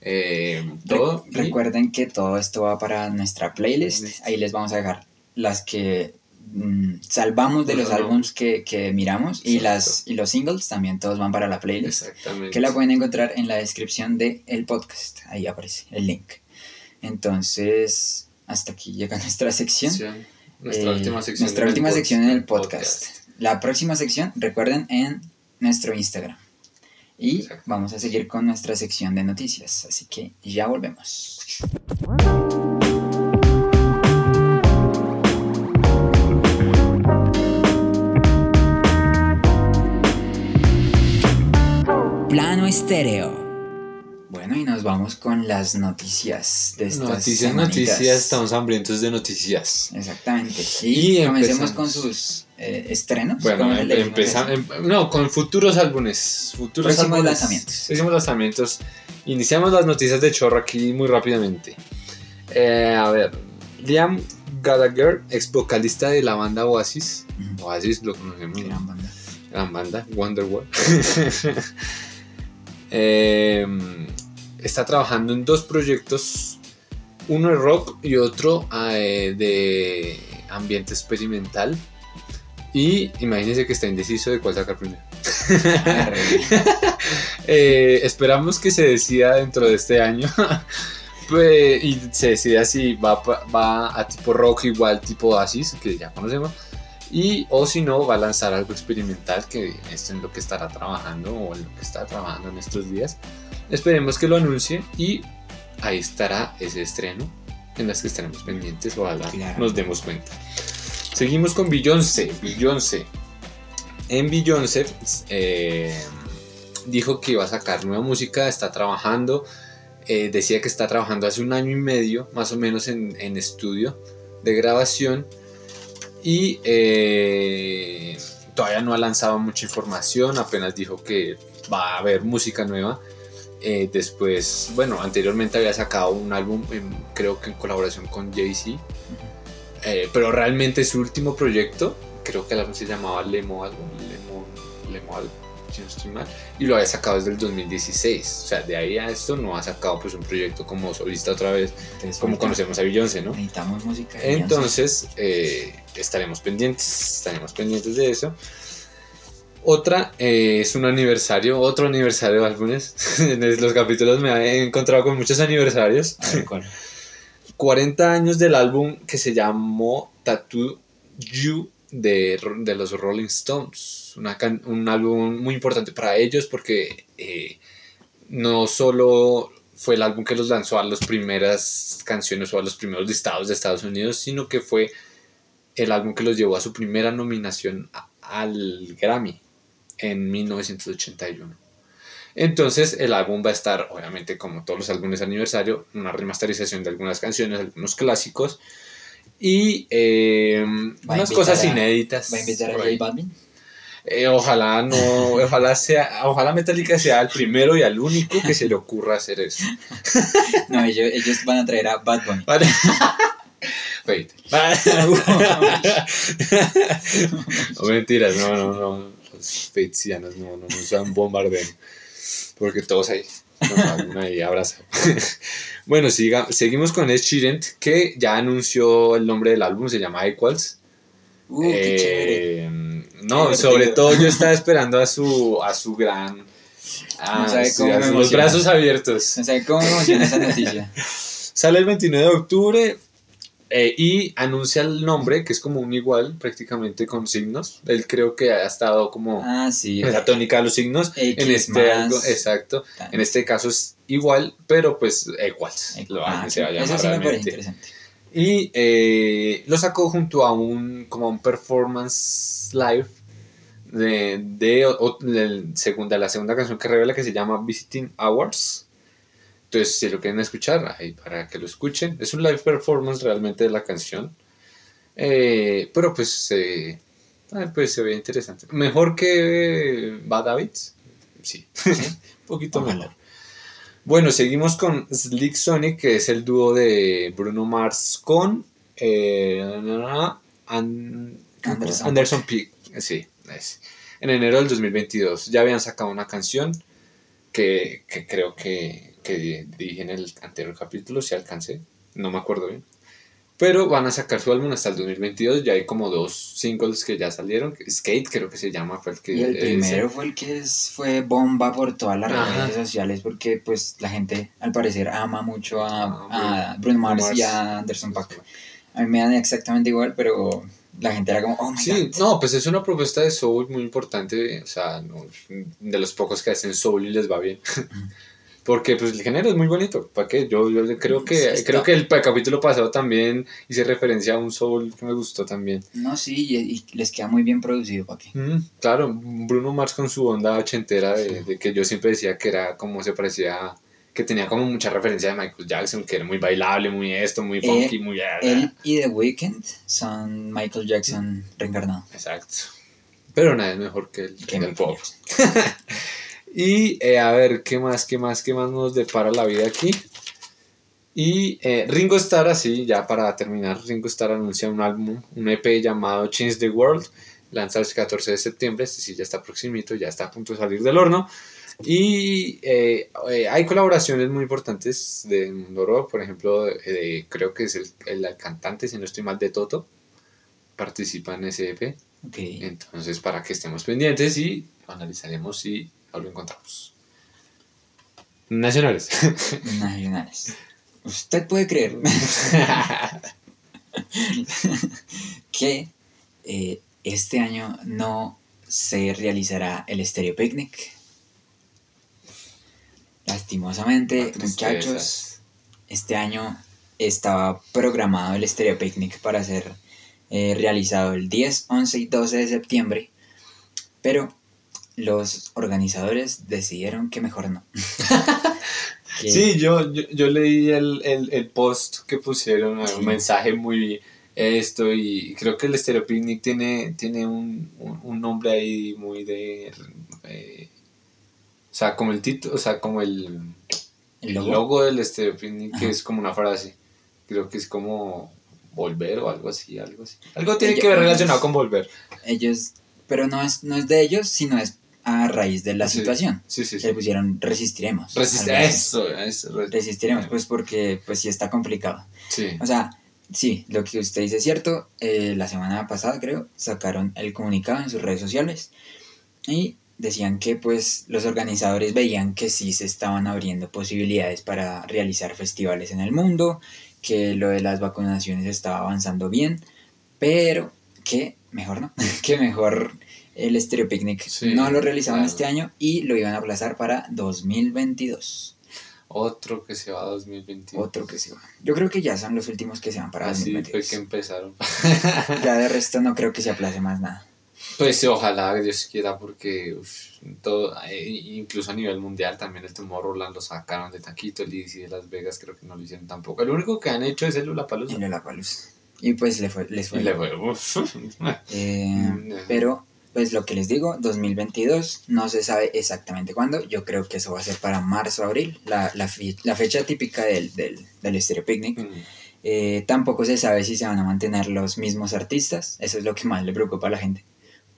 eh, todo. Recuerden que todo esto va para nuestra. Playlist. Ahí les vamos a dejar las que mm, salvamos de los Ajá. álbums que, que miramos y, las, y los singles también todos van para la playlist. Exactamente. Que la pueden encontrar en la descripción del el podcast. Ahí aparece el link. Entonces, hasta aquí llega *laughs* nuestra sección. Sección. Nuestra Eh, última sección. nuestra en el última pod- sección en el podcast. podcast. La próxima sección, recuerden, en nuestro Instagram. Y Exacto. vamos a seguir con nuestra sección de noticias. Así que ya volvemos. Plano estéreo. Bueno, y nos vamos con las noticias de estas Noticias, semanitas. noticias, estamos hambrientos de noticias. Exactamente. Y Y comencemos empezamos. con sus eh, estrenos. Bueno, ¿cómo em- le decimos empeza- eso? em- no, con futuros álbumes. Futuros Próximos álbumes, lanzamientos. Próximos lanzamientos. Iniciamos las noticias de chorro aquí muy rápidamente. Eh, a ver, Liam Gallagher, ex vocalista de la banda Oasis. Oasis lo conocemos. ¿no? Gran banda. gran banda, Wonderwall. *laughs* Eh, está trabajando en dos proyectos, uno de rock y otro eh, de ambiente experimental. Y imagínense que está indeciso de cuál sacar primero. *laughs* Eh, esperamos que se decida dentro de este año. *laughs* Pues, y se decida si va, va a tipo rock igual tipo Oasis, que ya conocemos. Y o si no, va a lanzar algo experimental, que es en lo que estará trabajando o en lo que está trabajando en estos días. Esperemos que lo anuncie y ahí estará ese estreno en las que estaremos pendientes. Ojalá Claro. nos demos cuenta. Seguimos con Beyoncé. Beyoncé. En Beyoncé eh, dijo que iba a sacar nueva música, está trabajando. eh, decía que está trabajando hace un año y medio, más o menos, en, en estudio de grabación. Y eh, todavía no ha lanzado mucha información, apenas dijo que va a haber música nueva. Eh, después, bueno, anteriormente había sacado un álbum, en- creo que en colaboración con Jay-Z. Eh, pero realmente su último proyecto, creo que el álbum se llamaba Lemo algo, Lemo, Lemo algo. Si no estoy mal, y lo había sacado desde el 2016. O sea, de ahí a esto no ha sacado pues un proyecto como solista otra vez, Entonces, como conocemos a Beyoncé, ¿no? Necesitamos música. de. Entonces, eh, estaremos pendientes, estaremos pendientes de eso. Otra eh, es un aniversario, otro aniversario de álbumes. *laughs* en los capítulos me he encontrado con muchos aniversarios. Ver, ¿cuál? *laughs* 40 años del álbum que se llamó Tattoo You de, de los Rolling Stones. Una can- un álbum muy importante para ellos porque eh, no solo fue el álbum que los lanzó a las primeras canciones o a los primeros listados de Estados Unidos, sino que fue el álbum que los llevó a su primera nominación al Grammy en 1981. Entonces el álbum va a estar, obviamente, como todos los álbumes de aniversario, una remasterización de algunas canciones, algunos clásicos y eh, ¿Va a unas cosas a- inéditas. ¿Va a invitar a J. Balvin? Eh, ojalá no, ojalá sea, ojalá Metallica sea el primero y al único que se le ocurra hacer eso. *laughs* No, ellos, ellos van a traer a Bad Bunny. Vale. *laughs* Wait. *laughs* no mentiras, no, no, no. Los feitianos no, no nos dan. Porque todos ahí. no, ahí abraza. bueno, siga, seguimos con Ed Sheeran, que ya anunció el nombre del álbum, se llama Equals. Uh, qué chévere. No, sobre todo yo estaba esperando a su, a su gran. No sabe sí, cómo me emociona. brazos abiertos. O sea, ¿cómo me emociona esa noticia? *laughs* Sale el 29 de octubre eh, y anuncia el nombre, que es como un igual, prácticamente con signos. Él creo que ha estado como Ah, sí. en la tónica de los signos. X en este algo, exacto. En este caso es igual, pero pues iguals. Lo Ah, que se va a eso llamar sí me parece realmente. interesante. Y eh, lo sacó junto a un, como un performance live de, de, o- segunda, la segunda canción que revela que se llama Visiting Hours. Entonces, si lo quieren escuchar, ahí para que lo escuchen. Es un live performance realmente de la canción. Eh, pero pues, se ah, pues se ve interesante. Mejor que Bad Habits. Sí, *laughs* un poquito Ojalá. mejor. Bueno, seguimos con Slick Sonic, que es el dúo de Bruno Mars con eh, An- Anderson. Anderson Peak. Sí, es. En enero del 2022 ya habían sacado una canción que, que creo que, que dije en el anterior capítulo, si alcancé, no me acuerdo bien. Pero van a sacar su álbum hasta el 2022, ya hay como dos singles que ya salieron. Skate creo que se llama, fue el que... Y el eh, primero fue el que es- fue bomba por todas las Ajá. redes sociales porque pues la gente al parecer ama mucho a, Ah, a Bruno Mars, Mars. y a Anderson Paak. A mí me dan exactamente igual, pero la gente era como, oh my Sí, god. no, pues es una propuesta de soul muy importante, o sea, no, de los pocos que hacen soul y les va bien. Porque pues el género es muy bonito, ¿para qué? Yo, yo creo que Sí, está. creo que el capítulo pasado también hice referencia a un soul que me gustó también. No, sí, y, y les queda muy bien producido, ¿para qué? Mm, claro, Bruno Mars con su onda ochentera de, de que yo siempre decía que era como se parecía, que tenía como mucha referencia de Michael Jackson, que era muy bailable, muy esto, muy funky, muy... Él y The Weeknd son Michael Jackson reencarnado. Exacto. Pero nada es mejor que el, Que que el Michael pop. *laughs* Y eh, a ver, ¿qué más, qué más, qué más nos depara la vida aquí? Y eh, Ringo Starr, así ya para terminar, Ringo Starr anuncia un álbum, un EP llamado Change the World, lanza el 14 de septiembre, este sí ya está proximito, ya está a punto de salir del horno. Y eh, eh, hay colaboraciones muy importantes de Mundo Rock, por ejemplo, eh, creo que es el, el cantante, si no estoy mal, de Toto, participa en ese EP. Ok. Entonces, para que estemos pendientes y analizaremos si lo encontramos. Nacionales. *laughs* Nacionales. Usted puede creer *laughs* que eh, este año no se realizará el Stereo Picnic. Lastimosamente, Tristezas. muchachos, este año estaba programado el Stereo Picnic para ser eh, realizado el 10, 11 y 12 de septiembre, pero los organizadores decidieron que mejor no. *laughs* Que- Sí, yo, yo, yo leí el, el, el post que pusieron, Sí. un mensaje muy esto y creo que el Stereo Picnic tiene, tiene un, un, un nombre ahí muy de... eh, o sea, como el título, o sea, como el, el logo. logo, del Stereo Picnic, que es como una frase. Creo que es como volver o algo así, algo así. Algo tiene Ellos- que ver relacionado con volver. ellos, pero no es, no es de ellos, sino es a raíz de la Sí. situación. Sí, sí, sí. Le pusieron resistiremos. Eso, eso. re- Resistiremos, pues porque pues sí está complicado. Sí. O sea, sí, lo que usted dice es cierto. eh, la semana pasada, creo, sacaron el comunicado en sus redes sociales y decían que pues los organizadores veían que sí se estaban abriendo posibilidades para realizar festivales en el mundo, que lo de las vacunaciones estaba avanzando bien, pero que mejor no, *laughs* que mejor el Stereo Picnic Sí, no lo realizaban claro. este año y lo iban a aplazar para 2022. Otro que se va a 2021. Otro que se va. Yo creo que ya son los últimos que se van para Así fue 2022. que empezaron. Ya de *laughs* resto no creo que se aplace más nada. Pues ojalá Dios quiera porque uf, todo, eh, incluso a nivel mundial también el Tomorrowland lo sacaron de taquito, el EDC de Las Vegas creo que no lo hicieron tampoco. El único que han hecho es el Lollapalooza. En Lollapalooza. Y pues le fue, les fue. Y le fue. Eh, *laughs* pero, pues lo que les digo, 2022, no se sabe exactamente cuándo. Yo creo que eso va a ser para marzo, abril, la, la, fi- la fecha típica del, del, del Stereo Picnic. Mm, Eh, tampoco se sabe si se van a mantener los mismos artistas. Eso es lo que más le preocupa a la gente.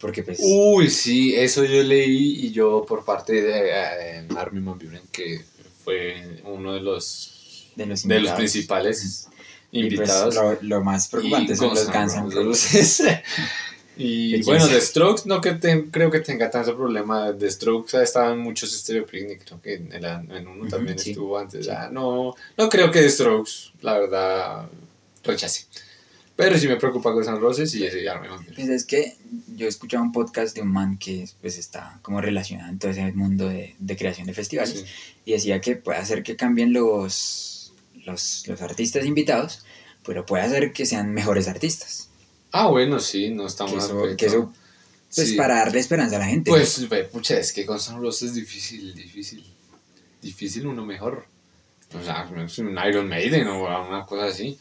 Porque pues... Uy, sí, eso yo leí y yo por parte de eh, Armin Van Buren, que fue uno de los, de los, de los invitados. principales Y, pues, invitados. lo, lo más preocupante Y son los Guns N' Roses. *laughs* y bueno, The Strokes no que te- creo que tenga tanto problema. The Strokes ha estado en muchos Stereo Picnic, creo que en, el- en uno también sí. estuvo antes. Sí. Ya, no, no creo que The Strokes, la verdad, rechace. Pero sí me preocupa Guns N' Roses y ese ya me Pues es que yo escuchaba un podcast de un man que pues está como relacionado en todo ese mundo de, de creación de festivales Sí. y decía que puede hacer que cambien los, los, los artistas invitados, pero puede hacer que sean mejores artistas. Ah, bueno, sí, no estamos Que eso, acuerdo. que eso, pues Sí. para darle esperanza a la gente. Pues, ve, pucha, es que Guns N' Roses es difícil, difícil. Difícil uno mejor. O sea, un Iron Maiden o una cosa así.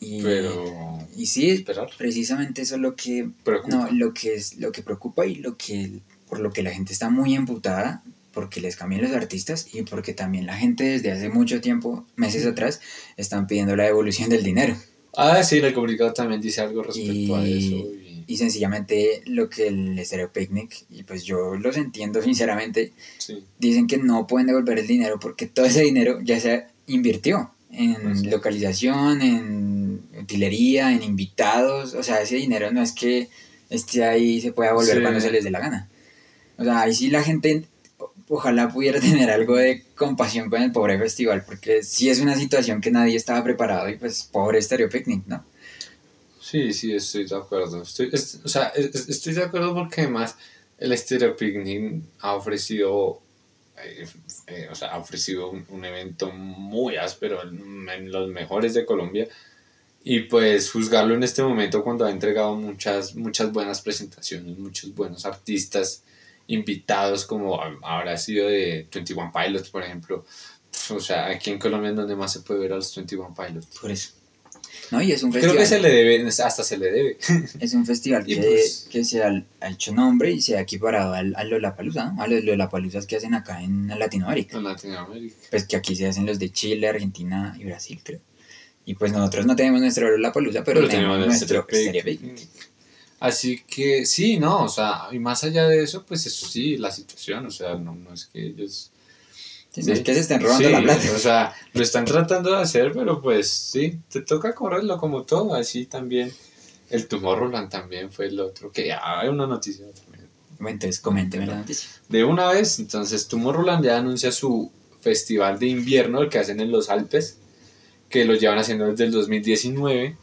y, Pero. y sí, Esperar. precisamente eso es lo que, Preocupa. no, lo que es lo que preocupa y lo que por lo que la gente está muy emputada porque les cambien los artistas y porque también la gente desde hace mucho tiempo, meses atrás, están pidiendo la devolución del dinero. Ah, sí, el comunicado también dice algo respecto a eso. y- Y sencillamente lo que el Stereo Picnic, y pues yo los entiendo sinceramente, sí. dicen que no pueden devolver el dinero porque todo ese dinero ya se invirtió en Pues sí. localización, en utilería, en invitados. O sea, ese dinero no es que esté ahí y se pueda volver Sí. cuando se les dé la gana. O sea, ahí sí la gente ojalá pudiera *laughs* tener algo de compasión con el pobre festival porque sí es una situación que nadie estaba preparado y pues pobre Stereo Picnic, ¿no? Sí, sí, estoy de acuerdo. Estoy, es- o sea, es- es- estoy de acuerdo porque además el Stereo Picnic ha ofrecido, eh, eh, o sea, ha ofrecido un, un evento muy áspero en, en los mejores de Colombia. Y pues juzgarlo en este momento cuando ha entregado muchas, muchas buenas presentaciones, muchos buenos artistas invitados como ha- habrá sido de 21 Pilots, por ejemplo. O sea, aquí en Colombia es donde más se puede ver a los 21 Pilots. Por eso. No, y es un Creo festival. que se le debe, hasta se le debe. *laughs* Es un festival que, pues- que se ha, ha hecho nombre y se ha equiparado al, al Lollapalooza, ¿no? A los Lollapaloozas que hacen acá en Latinoamérica. En Latinoamérica. Pues que aquí se hacen los de Chile, Argentina y Brasil, creo. Y pues nosotros no tenemos nuestro Lollapalooza, pero, tenemos, nuestro Stereo. Así que sí, no, o sea, y más allá de eso, pues eso sí, la situación, o sea, no, no es que ellos... Sí, es que se estén robando Sí, la plata. O sea, lo están tratando de hacer, pero pues sí, te toca correrlo como todo, así también. El Tomorrowland también fue el otro, que ya hay una noticia también. Entonces coménteme la noticia. De una vez, entonces Tomorrowland ya anuncia su festival de invierno, el que hacen en los Alpes, que lo llevan haciendo desde el 2019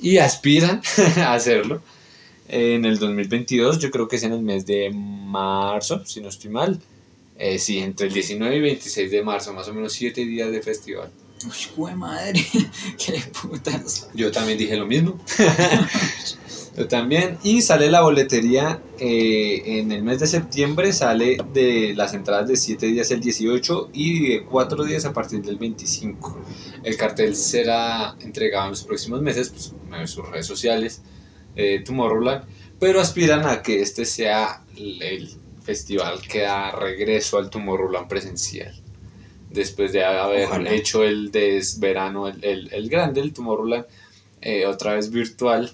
y aspiran *laughs* a hacerlo en el 2022, yo creo que es en el mes de marzo, si no estoy mal. Eh, sí, entre el 19 y 26 de marzo, más o menos 7 días de festival. Uy, madre, *laughs* qué putas. Yo también dije lo mismo. *laughs* Yo también. Y sale la boletería eh, en el mes de septiembre. Sale de las entradas de 7 días el 18 y de 4 días a partir del 25. El cartel será entregado en los próximos meses pues, en sus redes sociales, eh, Tomorrowland. Pero aspiran a que este sea el, festival que da regreso al Tomorrowland presencial. Después de haber Ojalá. hecho el de verano, el, el, el grande, el Tomorrowland, eh, otra vez virtual.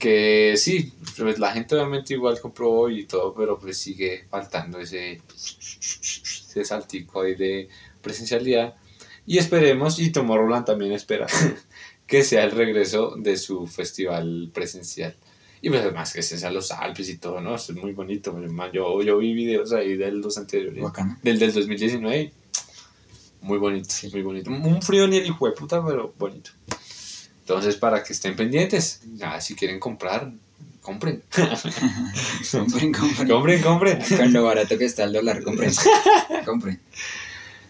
Que sí, pues la gente obviamente igual compró y todo, pero pues sigue faltando ese, ese saltico ahí de presencialidad. Y esperemos, y Tomorrowland también espera, *laughs* que sea el regreso de su festival presencial. Y pues además que sea los Alpes y todo, ¿no? Eso es muy bonito. Yo, yo vi videos ahí del los anteriores. Del del 2019. Muy bonito, muy bonito. Un frío ni el hijo de puta, pero bonito. Entonces, para que estén pendientes, ya, si quieren comprar, compren. *laughs* compren, compren. compren, compren. Con lo barato que está el dólar, compren. *laughs* compren.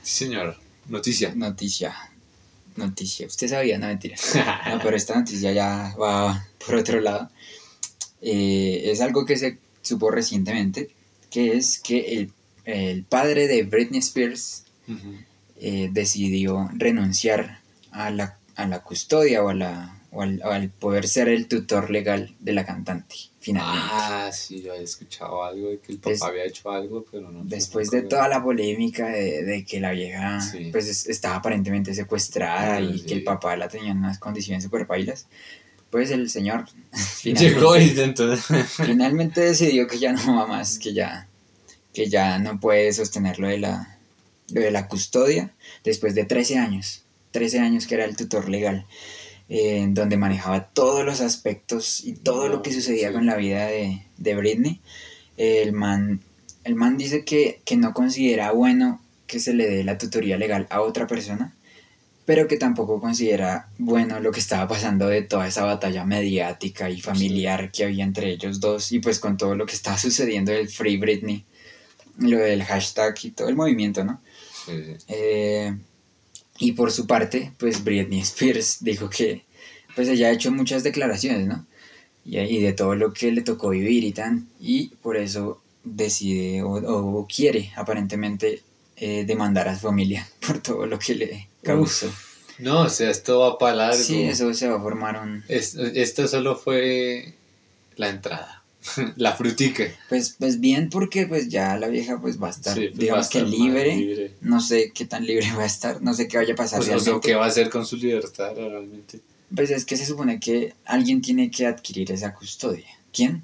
Sí, señor. Noticia. Noticia. Noticia. Usted sabía, no mentira. No, pero esta noticia ya va por otro lado. Eh, es algo que se supo recientemente, que es que el, el padre de Britney Spears eh, decidió renunciar a la a la custodia o, a la, o al, poder ser el tutor legal de la cantante, finalmente. Ah, sí, yo había escuchado algo de que el papá había hecho algo, pero no. Después de toda la polémica de, de que la vieja pues estaba aparentemente secuestrada y que el papá la tenía en unas condiciones súper bailas, pues el señor *laughs* finalmente, *laughs* finalmente decidió que ya no va más, que ya, que ya no puede sostener lo de la, lo de la custodia después de 13 años. 13 años que era el tutor legal, eh, donde manejaba todos los aspectos y todo lo que sucedía con la vida de, de Britney. el, man, el man dice que, que no considera bueno que se le dé la tutoría legal a otra persona, pero que tampoco considera bueno lo que estaba pasando de toda esa batalla mediática y familiar que había entre ellos dos y pues con todo lo que estaba sucediendo del Free Britney, lo del hashtag y todo el movimiento, ¿no? Sí, eh, y por su parte, pues Britney Spears *laughs* dijo que pues ella ha hecho muchas declaraciones, ¿no? Y, de todo lo que le tocó vivir y tan, y por eso decide o, quiere aparentemente eh, demandar a su familia *laughs* por todo lo que le causó. no, o sea, esto va para largo. Sí, eso se va a formar un... esto solo fue la entrada. *laughs* la frutica. Pues, pues bien, porque pues ya la vieja pues va a estar, pues, digamos que libre. No sé qué tan libre va a estar, no sé qué vaya a pasar. Pues no sé qué va a hacer con su libertad realmente. Pues es que se supone que alguien tiene que adquirir esa custodia. ¿Quién?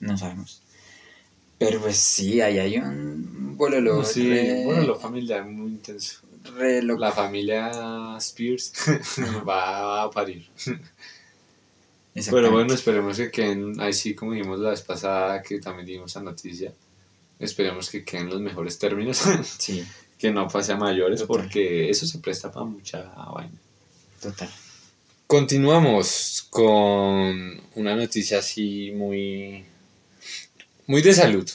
No sabemos. Pero pues sí, ahí hay un bololo. Sí, bololo familiar muy intenso. La familia Spears *laughs* va a parir. *laughs* Pero bueno, esperemos que queden, así como dijimos la vez pasada, que también dimos esa noticia, esperemos que queden los mejores términos. *laughs* sí. que no pase a mayores, porque eso se presta para mucha vaina. Total. Continuamos con una noticia así muy. muy de salud.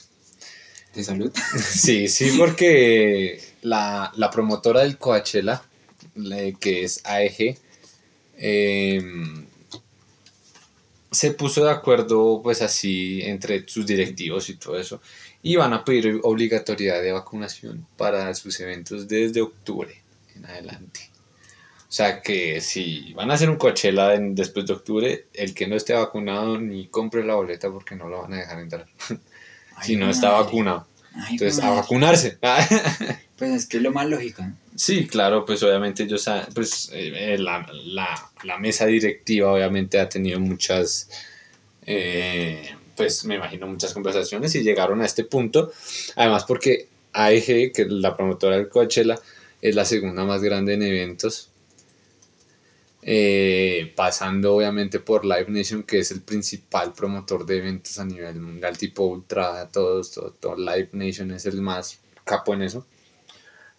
¿De salud? *laughs* sí, sí, porque la, la promotora del Coachella, que es AEG, eh, se puso de acuerdo pues así entre sus directivos y todo eso y van a pedir obligatoriedad de vacunación para sus eventos desde octubre en adelante. O sea que si van a hacer un Coachella después de octubre, el que no esté vacunado ni compre la boleta porque no lo van a dejar entrar. *laughs* si no está vacunado. Entonces, a vacunarse. *laughs* pues es que es lo más lógico. Sí, claro, pues obviamente ellos, pues eh, la, mesa directiva obviamente ha tenido muchas, eh, pues me imagino muchas conversaciones y llegaron a este punto, además porque AEG, que es la promotora del Coachella, es la segunda más grande en eventos, eh, pasando obviamente por Live Nation, que es el principal promotor de eventos a nivel mundial, tipo Ultra, todos, todo, todo Live Nation es el más capo en eso.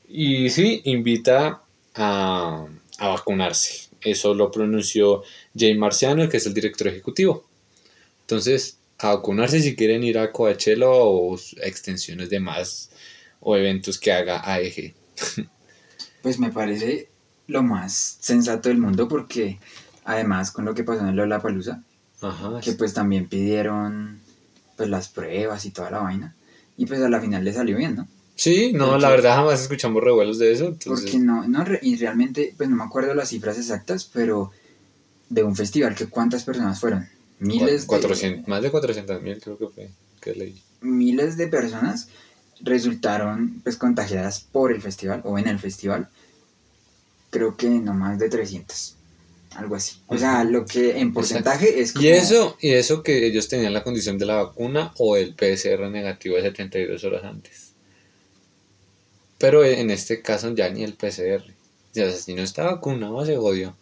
Y sí, invita a, vacunarse. Eso lo pronunció Jay Marciano, que es el director ejecutivo. Entonces, a vacunarse si quieren ir a Coachella o extensiones de más o eventos que haga AEG. *laughs* Pues me parece lo más sensato del mundo porque además con lo que pasó en Lollapalooza, Ajá, que pues también pidieron pues las pruebas y toda la vaina y pues a la final le salió bien, ¿no? Sí, no, la verdad jamás escuchamos revuelos de eso. Porque no, no, y realmente, pues no me acuerdo las cifras exactas, pero de un festival, que ¿cuántas personas fueron? Miles 400, Más de 400 mil creo que fue, que leí. Miles de personas resultaron pues contagiadas por el festival o en el festival. Creo que no más de 300. algo así. O sea, lo que en porcentaje es como... Y eso, y eso que ellos tenían la condición de la vacuna o el PCR negativo de 72 horas antes. Pero en este caso ya ni el PCR. Ya, si no está vacunado se jodió.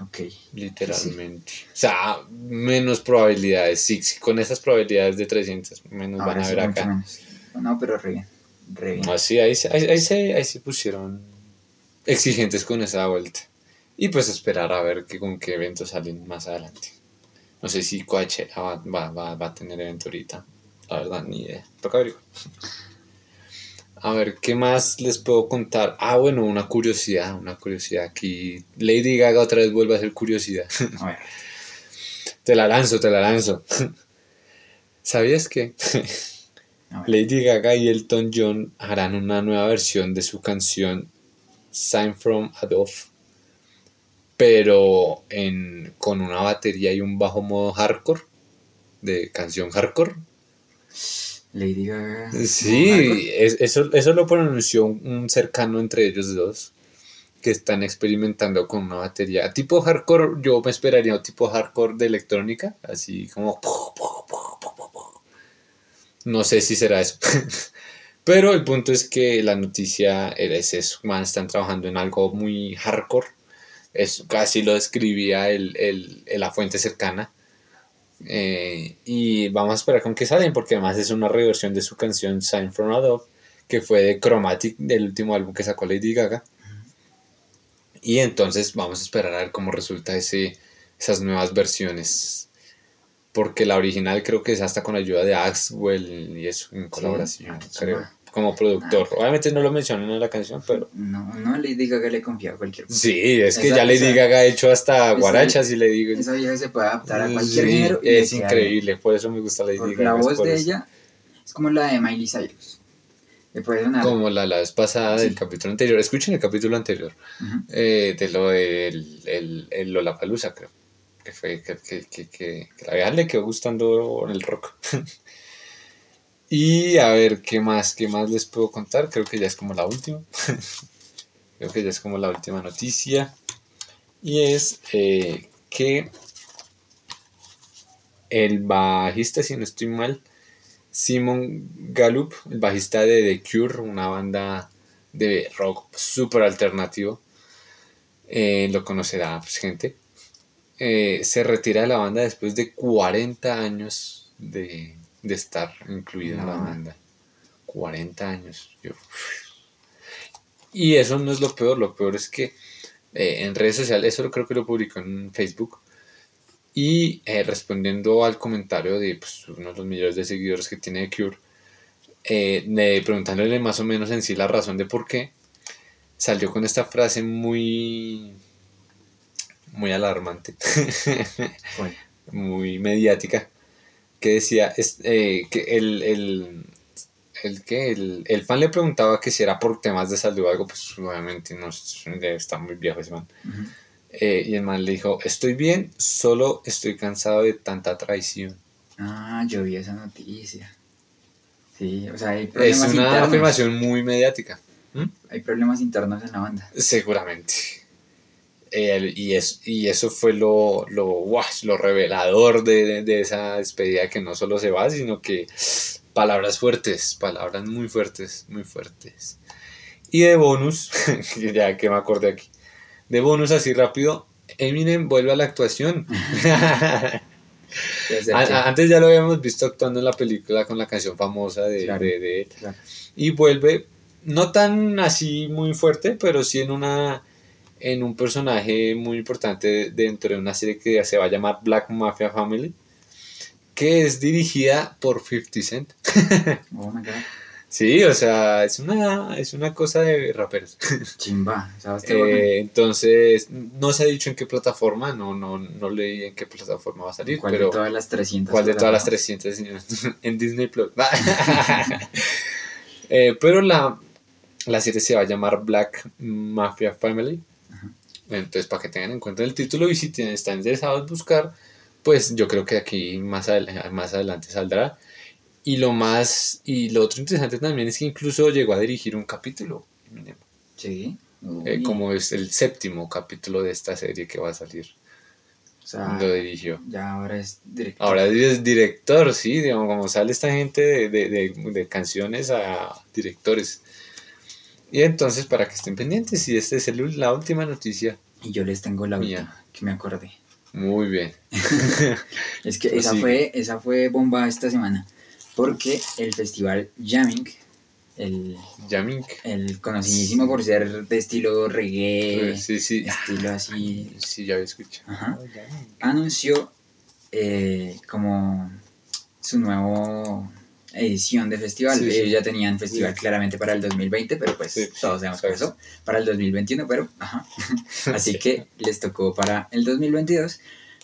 Ok. Literalmente. O sea, menos probabilidades. Sí, sí, con esas probabilidades de 300, menos Ahora van a sí, ver acá. menos. No, pero re bien. Re bien. Así, ahí, se- ahí, ahí se, ahí se pusieron exigentes con esa vuelta. Y pues esperar a ver que, con qué eventos salen más adelante. No sé si Coachella va, va, va, va a tener evento ahorita. La verdad, ni idea. Toca averiguar. A ver, ¿qué más les puedo contar? Ah, bueno, una curiosidad, una curiosidad aquí. Lady Gaga otra vez vuelve a ser curiosidad. *laughs* A ver. Te la lanzo, te la lanzo. *laughs* ¿Sabías que. Lady Gaga y Elton John harán una nueva versión de su canción Sign from Above? Pero en, con una batería y un bajo modo hardcore, de canción hardcore. Lady Gaga. Sí, es- eso, eso lo pronunció un, cercano entre ellos dos, que están experimentando con una batería. Tipo hardcore, yo me esperaría un tipo hardcore de electrónica, así como... No sé si será eso. *laughs* Pero el punto es que la noticia eso, man, están trabajando en algo muy hardcore. Es, casi lo describía el, el- el- la fuente cercana. Eh, y vamos a esperar con que salen, porque además es una reversión de su canción Sign from Above, que fue de Chromatic, del último álbum que sacó Lady Gaga. Y entonces vamos a esperar a ver cómo resulta ese, esas nuevas versiones. Porque la original creo que es hasta con ayuda de Axwell y eso, en colaboración, creo. Como productor. Obviamente no lo mencionan en la canción, pero... No, no, Lady Gaga le confía a cualquier. Sí, es que Esa- ya Lady esa- Gaga ha hecho hasta esa- guarachas y le digo... Esa vieja se puede adaptar a cualquier género. es increíble, por eso me gusta Lady. Porque Gaga. la voz de eso. ella es como la de Miley Cyrus. Como la, la vez pasada del Sí. capítulo anterior. Escuchen el capítulo anterior. Ujú. eh, de lo del el, el Lollapalooza, creo. Que fue que, que, que, que, que la vieja le quedó gustando el rock. *laughs* y a ver, ¿qué más? ¿Qué más les puedo contar? Creo que ya es como la última. *laughs* creo que ya es como la última noticia. Y es eh, que el bajista, si no estoy mal, Simon Gallup, el bajista de The Cure, una banda de rock súper alternativo, eh, lo conocerá pues, gente, eh, se retira de la banda después de 40 años de, de estar incluido en la banda. 40 años. yo- Y eso no es lo peor, lo peor es que eh, en redes sociales, eso creo que lo publicó en Facebook, y eh, respondiendo al comentario de pues, uno de los millones de seguidores que tiene The Cure, eh, preguntándole más o menos en sí la razón de por qué, salió con esta frase muy, muy alarmante, *laughs* muy mediática, que decía es, eh, que el, el, el, que el, el fan le preguntaba que si era por temas de salud o algo, pues obviamente no estar muy viejo ese man. Eh, y el man le dijo, estoy bien, solo estoy cansado de tanta traición. Ah, yo vi esa noticia. Sí, o sea, hay Es problemas una internos. afirmación muy mediática. ¿Mm? Hay problemas internos en la banda. Seguramente. Y, es, y eso fue lo, lo, guau, lo revelador de, de- esa despedida que no solo se va, sino que palabras fuertes, palabras muy fuertes, muy fuertes. Y de bonus, *laughs* ya que me acordé aquí, de bonus así rápido, Eminem vuelve a la actuación. *laughs* Antes ya lo habíamos visto actuando en la película con la canción famosa de, Claro. de- de él. Claro. Y vuelve, no tan así muy fuerte, pero sí en una en un personaje muy importante dentro de una serie que se va a llamar Black Mafia Family, que es dirigida por 50 Cent. Oh my god. Sí, o sea, es una, es una cosa de raperos. Chimba. ¿Sabes qué? Eh, entonces, no se ha dicho en qué plataforma, no, no, no leí en qué plataforma va a salir, ¿Cuál pero... de todas las 300? ¿Cuál de todas las plataformas? 300 *laughs* en Disney Plus? *laughs* Eh, pero la, la serie se va a llamar Black Mafia Family. Entonces, para que tengan en cuenta el título y si tienen, están interesados en buscar, pues yo creo que aquí más, adel- más adelante saldrá. Y lo más, y lo otro interesante también es que incluso llegó a dirigir un capítulo, Sí. eh, como es el séptimo capítulo de esta serie que va a salir. O sea, lo dirigió. ya ahora es director. Ahora es director, sí, digamos, como sale esta gente de, de, de- de canciones a directores. Y entonces, para que estén pendientes, y esta es el- la última noticia. Y yo les tengo la Mía. última, que me acordé. Muy bien. *laughs* Es que esa fue, esa fue bomba esta semana. Porque el festival Jamming, el, Yamink. el conocidísimo por ser de estilo reggae, Sí, sí. estilo así, Sí, ya había escuchado. ajá, anunció eh, como su nuevo edición de festival. Sí, sí. Ellos ya tenían festival Sí. claramente para el 2020, pero pues todos sabemos que pasó. Para el 2021, pero ajá. *laughs* Así que les tocó para el 2022,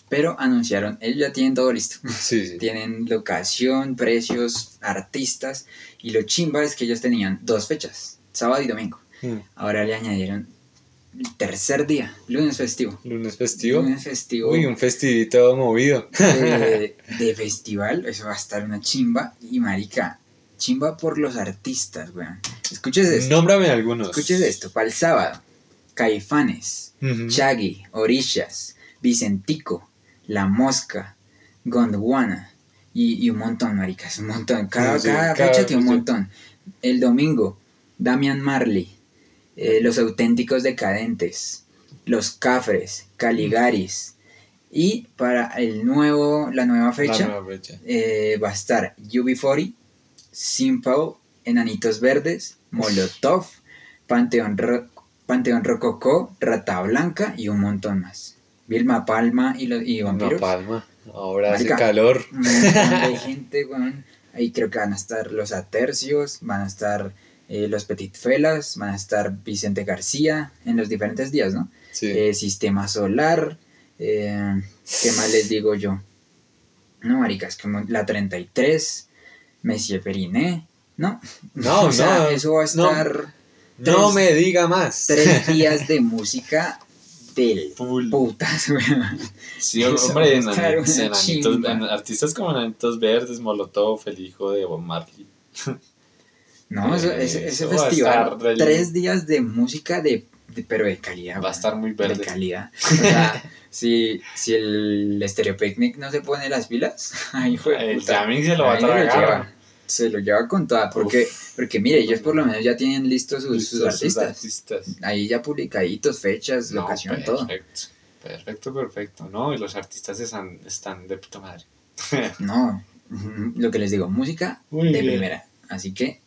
pero anunciaron, ellos ya tienen todo listo. Sí, sí. Tienen locación, precios, artistas y lo chimba es que ellos tenían dos fechas, sábado y domingo. Mm. Ahora le añadieron el tercer día, lunes festivo. Lunes festivo. Lunes festivo Uy, un festivito movido. de, *laughs* de festival, eso va a estar una chimba y marica, chimba por los artistas, weón. Escuches esto, Nómbrame algunos. escuches esto, para el sábado, Caifanes, Ujú. Chaggy, Orishas, Vicentico, La Mosca, Gondwana y, y un montón, maricas, un montón. Cada, Sí, cada cada fecha tiene un montón. El domingo, Damian Marley, eh, Los Auténticos Decadentes, Los Cafres, Caligaris. Y para el nuevo, la nueva La fecha nueva fecha. eh, va a estar UB40, Simple, Enanitos Verdes, Molotov, Panteón, Ro- Panteón Rococó, Rata Blanca y un montón más. Vilma Palma y, los, y Vampiros. palma. Ahora hace calor. De *laughs* gente, weón. Ahí creo que van a estar los Atercios, van a estar eh, los Petit Felas, van a estar Vicente García en los diferentes días, ¿no? Sí. eh, Sistema Solar, eh, ¿qué más les digo yo? No, maricas, como la 33, Messier Periné, ¿no? No, *laughs* o sea, no, eso va a no. estar no tres- me diga más. tres *laughs* días de música del Full. putas, weón. Sí, Eso hombre, en, chimba. en artistas como Enanitos Verdes, Molotov, el hijo de Bob Marley. *laughs* No, Eh, ese, ese festival, tres días de música de, de- pero de calidad. Va a estar muy de verde. calidad. *laughs* O sea, si, si el Stereo Picnic no se pone las pilas, *laughs* hijo de El jamming se lo va a Ahí tragar. lleva. Se lo lleva con toda, porque, porque mire, ellos por lo menos ya tienen listos sus, sus Sus- sus artistas. Ahí ya publicaditos, fechas, No, locación, todo. perfecto. Perfecto, perfecto. No, y los artistas están, están de puta madre. No, lo que les digo, música Muy de bien. primera. Así que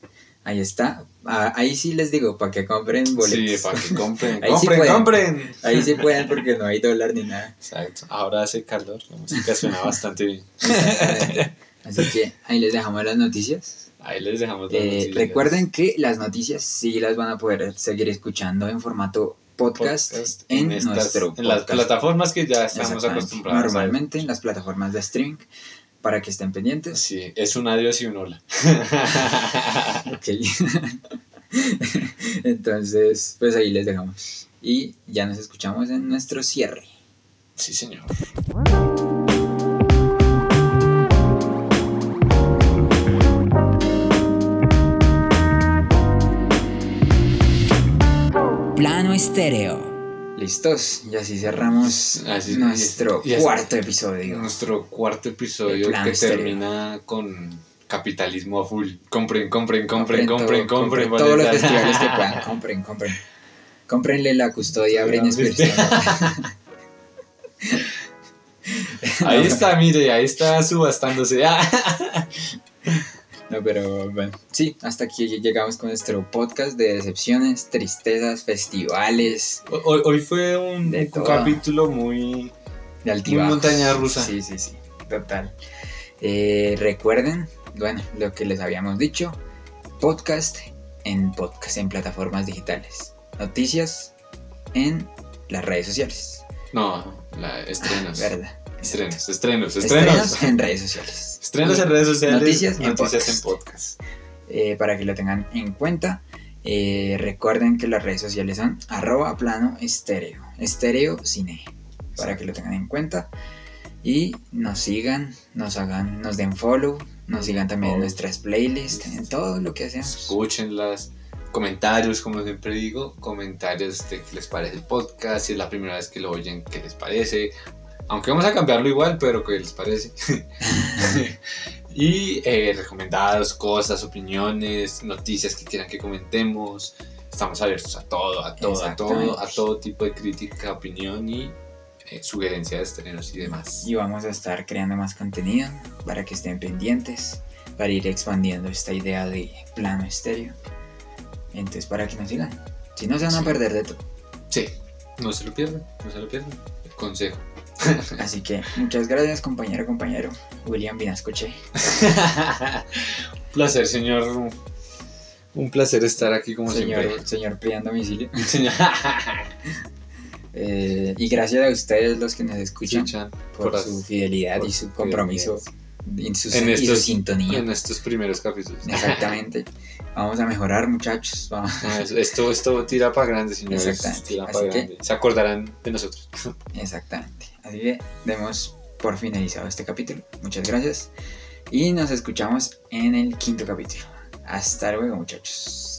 ahí está. Ah, ahí sí les digo, para que compren boletos. Sí, para que compren. *laughs* Ahí sí compren, pueden. compren. Ahí sí pueden porque no hay dólar ni nada. Exacto. Ahora hace calor. La música suena bastante bien. *laughs* Así que ahí les dejamos las noticias. Ahí les dejamos las Eh, noticias. recuerden que las noticias sí las van a poder seguir escuchando en formato podcast, Podcast en, estas- nuestro en las plataformas que ya estamos acostumbrados. Normalmente en las plataformas de streaming para que estén pendientes. Sí, es un adiós y un hola. *laughs* Ok. *laughs* Entonces, pues ahí les dejamos. Y ya nos escuchamos en nuestro cierre. Sí, señor. Plano Estéreo. Listos, y así cerramos Así- nuestro y así- cuarto episodio. Nuestro cuarto episodio que termina con capitalismo a full. Compren, compren, compren, todo, compren, compren. Todos los festivales que puedan, *laughs* compren, compren. Cómprenle la custodia a Britney Spears. Ahí está, mire, ahí está subastándose. *laughs* No, pero bueno, sí, hasta aquí llegamos con nuestro podcast de decepciones, tristezas, festivales, Hoy, hoy fue un, De un todo. capítulo muy... de altibajos. montaña rusa. Sí, sí, sí, total. Eh, recuerden, bueno, lo que les habíamos dicho, podcast en podcast, en plataformas digitales. Noticias en las redes sociales. No, la, estrenos. *laughs* ¿Verdad? Estrenos, estrenos, Estrenos estrenos. en redes sociales. Estrenos en redes sociales. Noticias en noticias podcast. en podcast. eh, para que lo tengan en cuenta. Eh, recuerden que las redes sociales son arroba plano estéreo, estéreo cine, para que lo tengan en cuenta. Y nos sigan, nos hagan, nos den follow, nos sigan también en Follow. nuestras playlists, en todo lo que hacemos. Escúchenlas. Comentarios, como siempre digo, comentarios de qué les parece el podcast, si es la primera vez que lo oyen, qué les parece. Aunque vamos a cambiarlo igual, pero ¿qué les parece? *laughs* y eh, recomendados, cosas, opiniones, noticias que quieran que comentemos. Estamos abiertos a todo, a todo, a todo, a todo tipo de crítica, opinión y eh, sugerencias de estrenos y demás. Y vamos a estar creando más contenido para que estén pendientes, para ir expandiendo esta idea de plano estéreo. Entonces, para que nos sigan. Si no, se van a Sí. perder de todo. Sí, no se lo pierdan, no se lo pierdan. El consejo. *laughs* Así que muchas gracias, compañero, compañero. William Vinascoche. Un *laughs* placer, señor. Un placer estar aquí como Señor, siempre. señor pidiendo domicilio. *laughs* Eh, y gracias a ustedes los que nos escuchan Escuchan por, por su fidelidad por y su compromiso y su, En y su sintonía. en estos primeros capítulos. Exactamente. Vamos a mejorar, muchachos. Vamos. Ah, es- Esto, esto tira para grande, señores. Exactamente. Tira Así para que- grande. Se acordarán de nosotros. Exactamente. Así que demos por finalizado este capítulo. Muchas gracias. Y nos escuchamos en el quinto capítulo. Hasta luego, muchachos.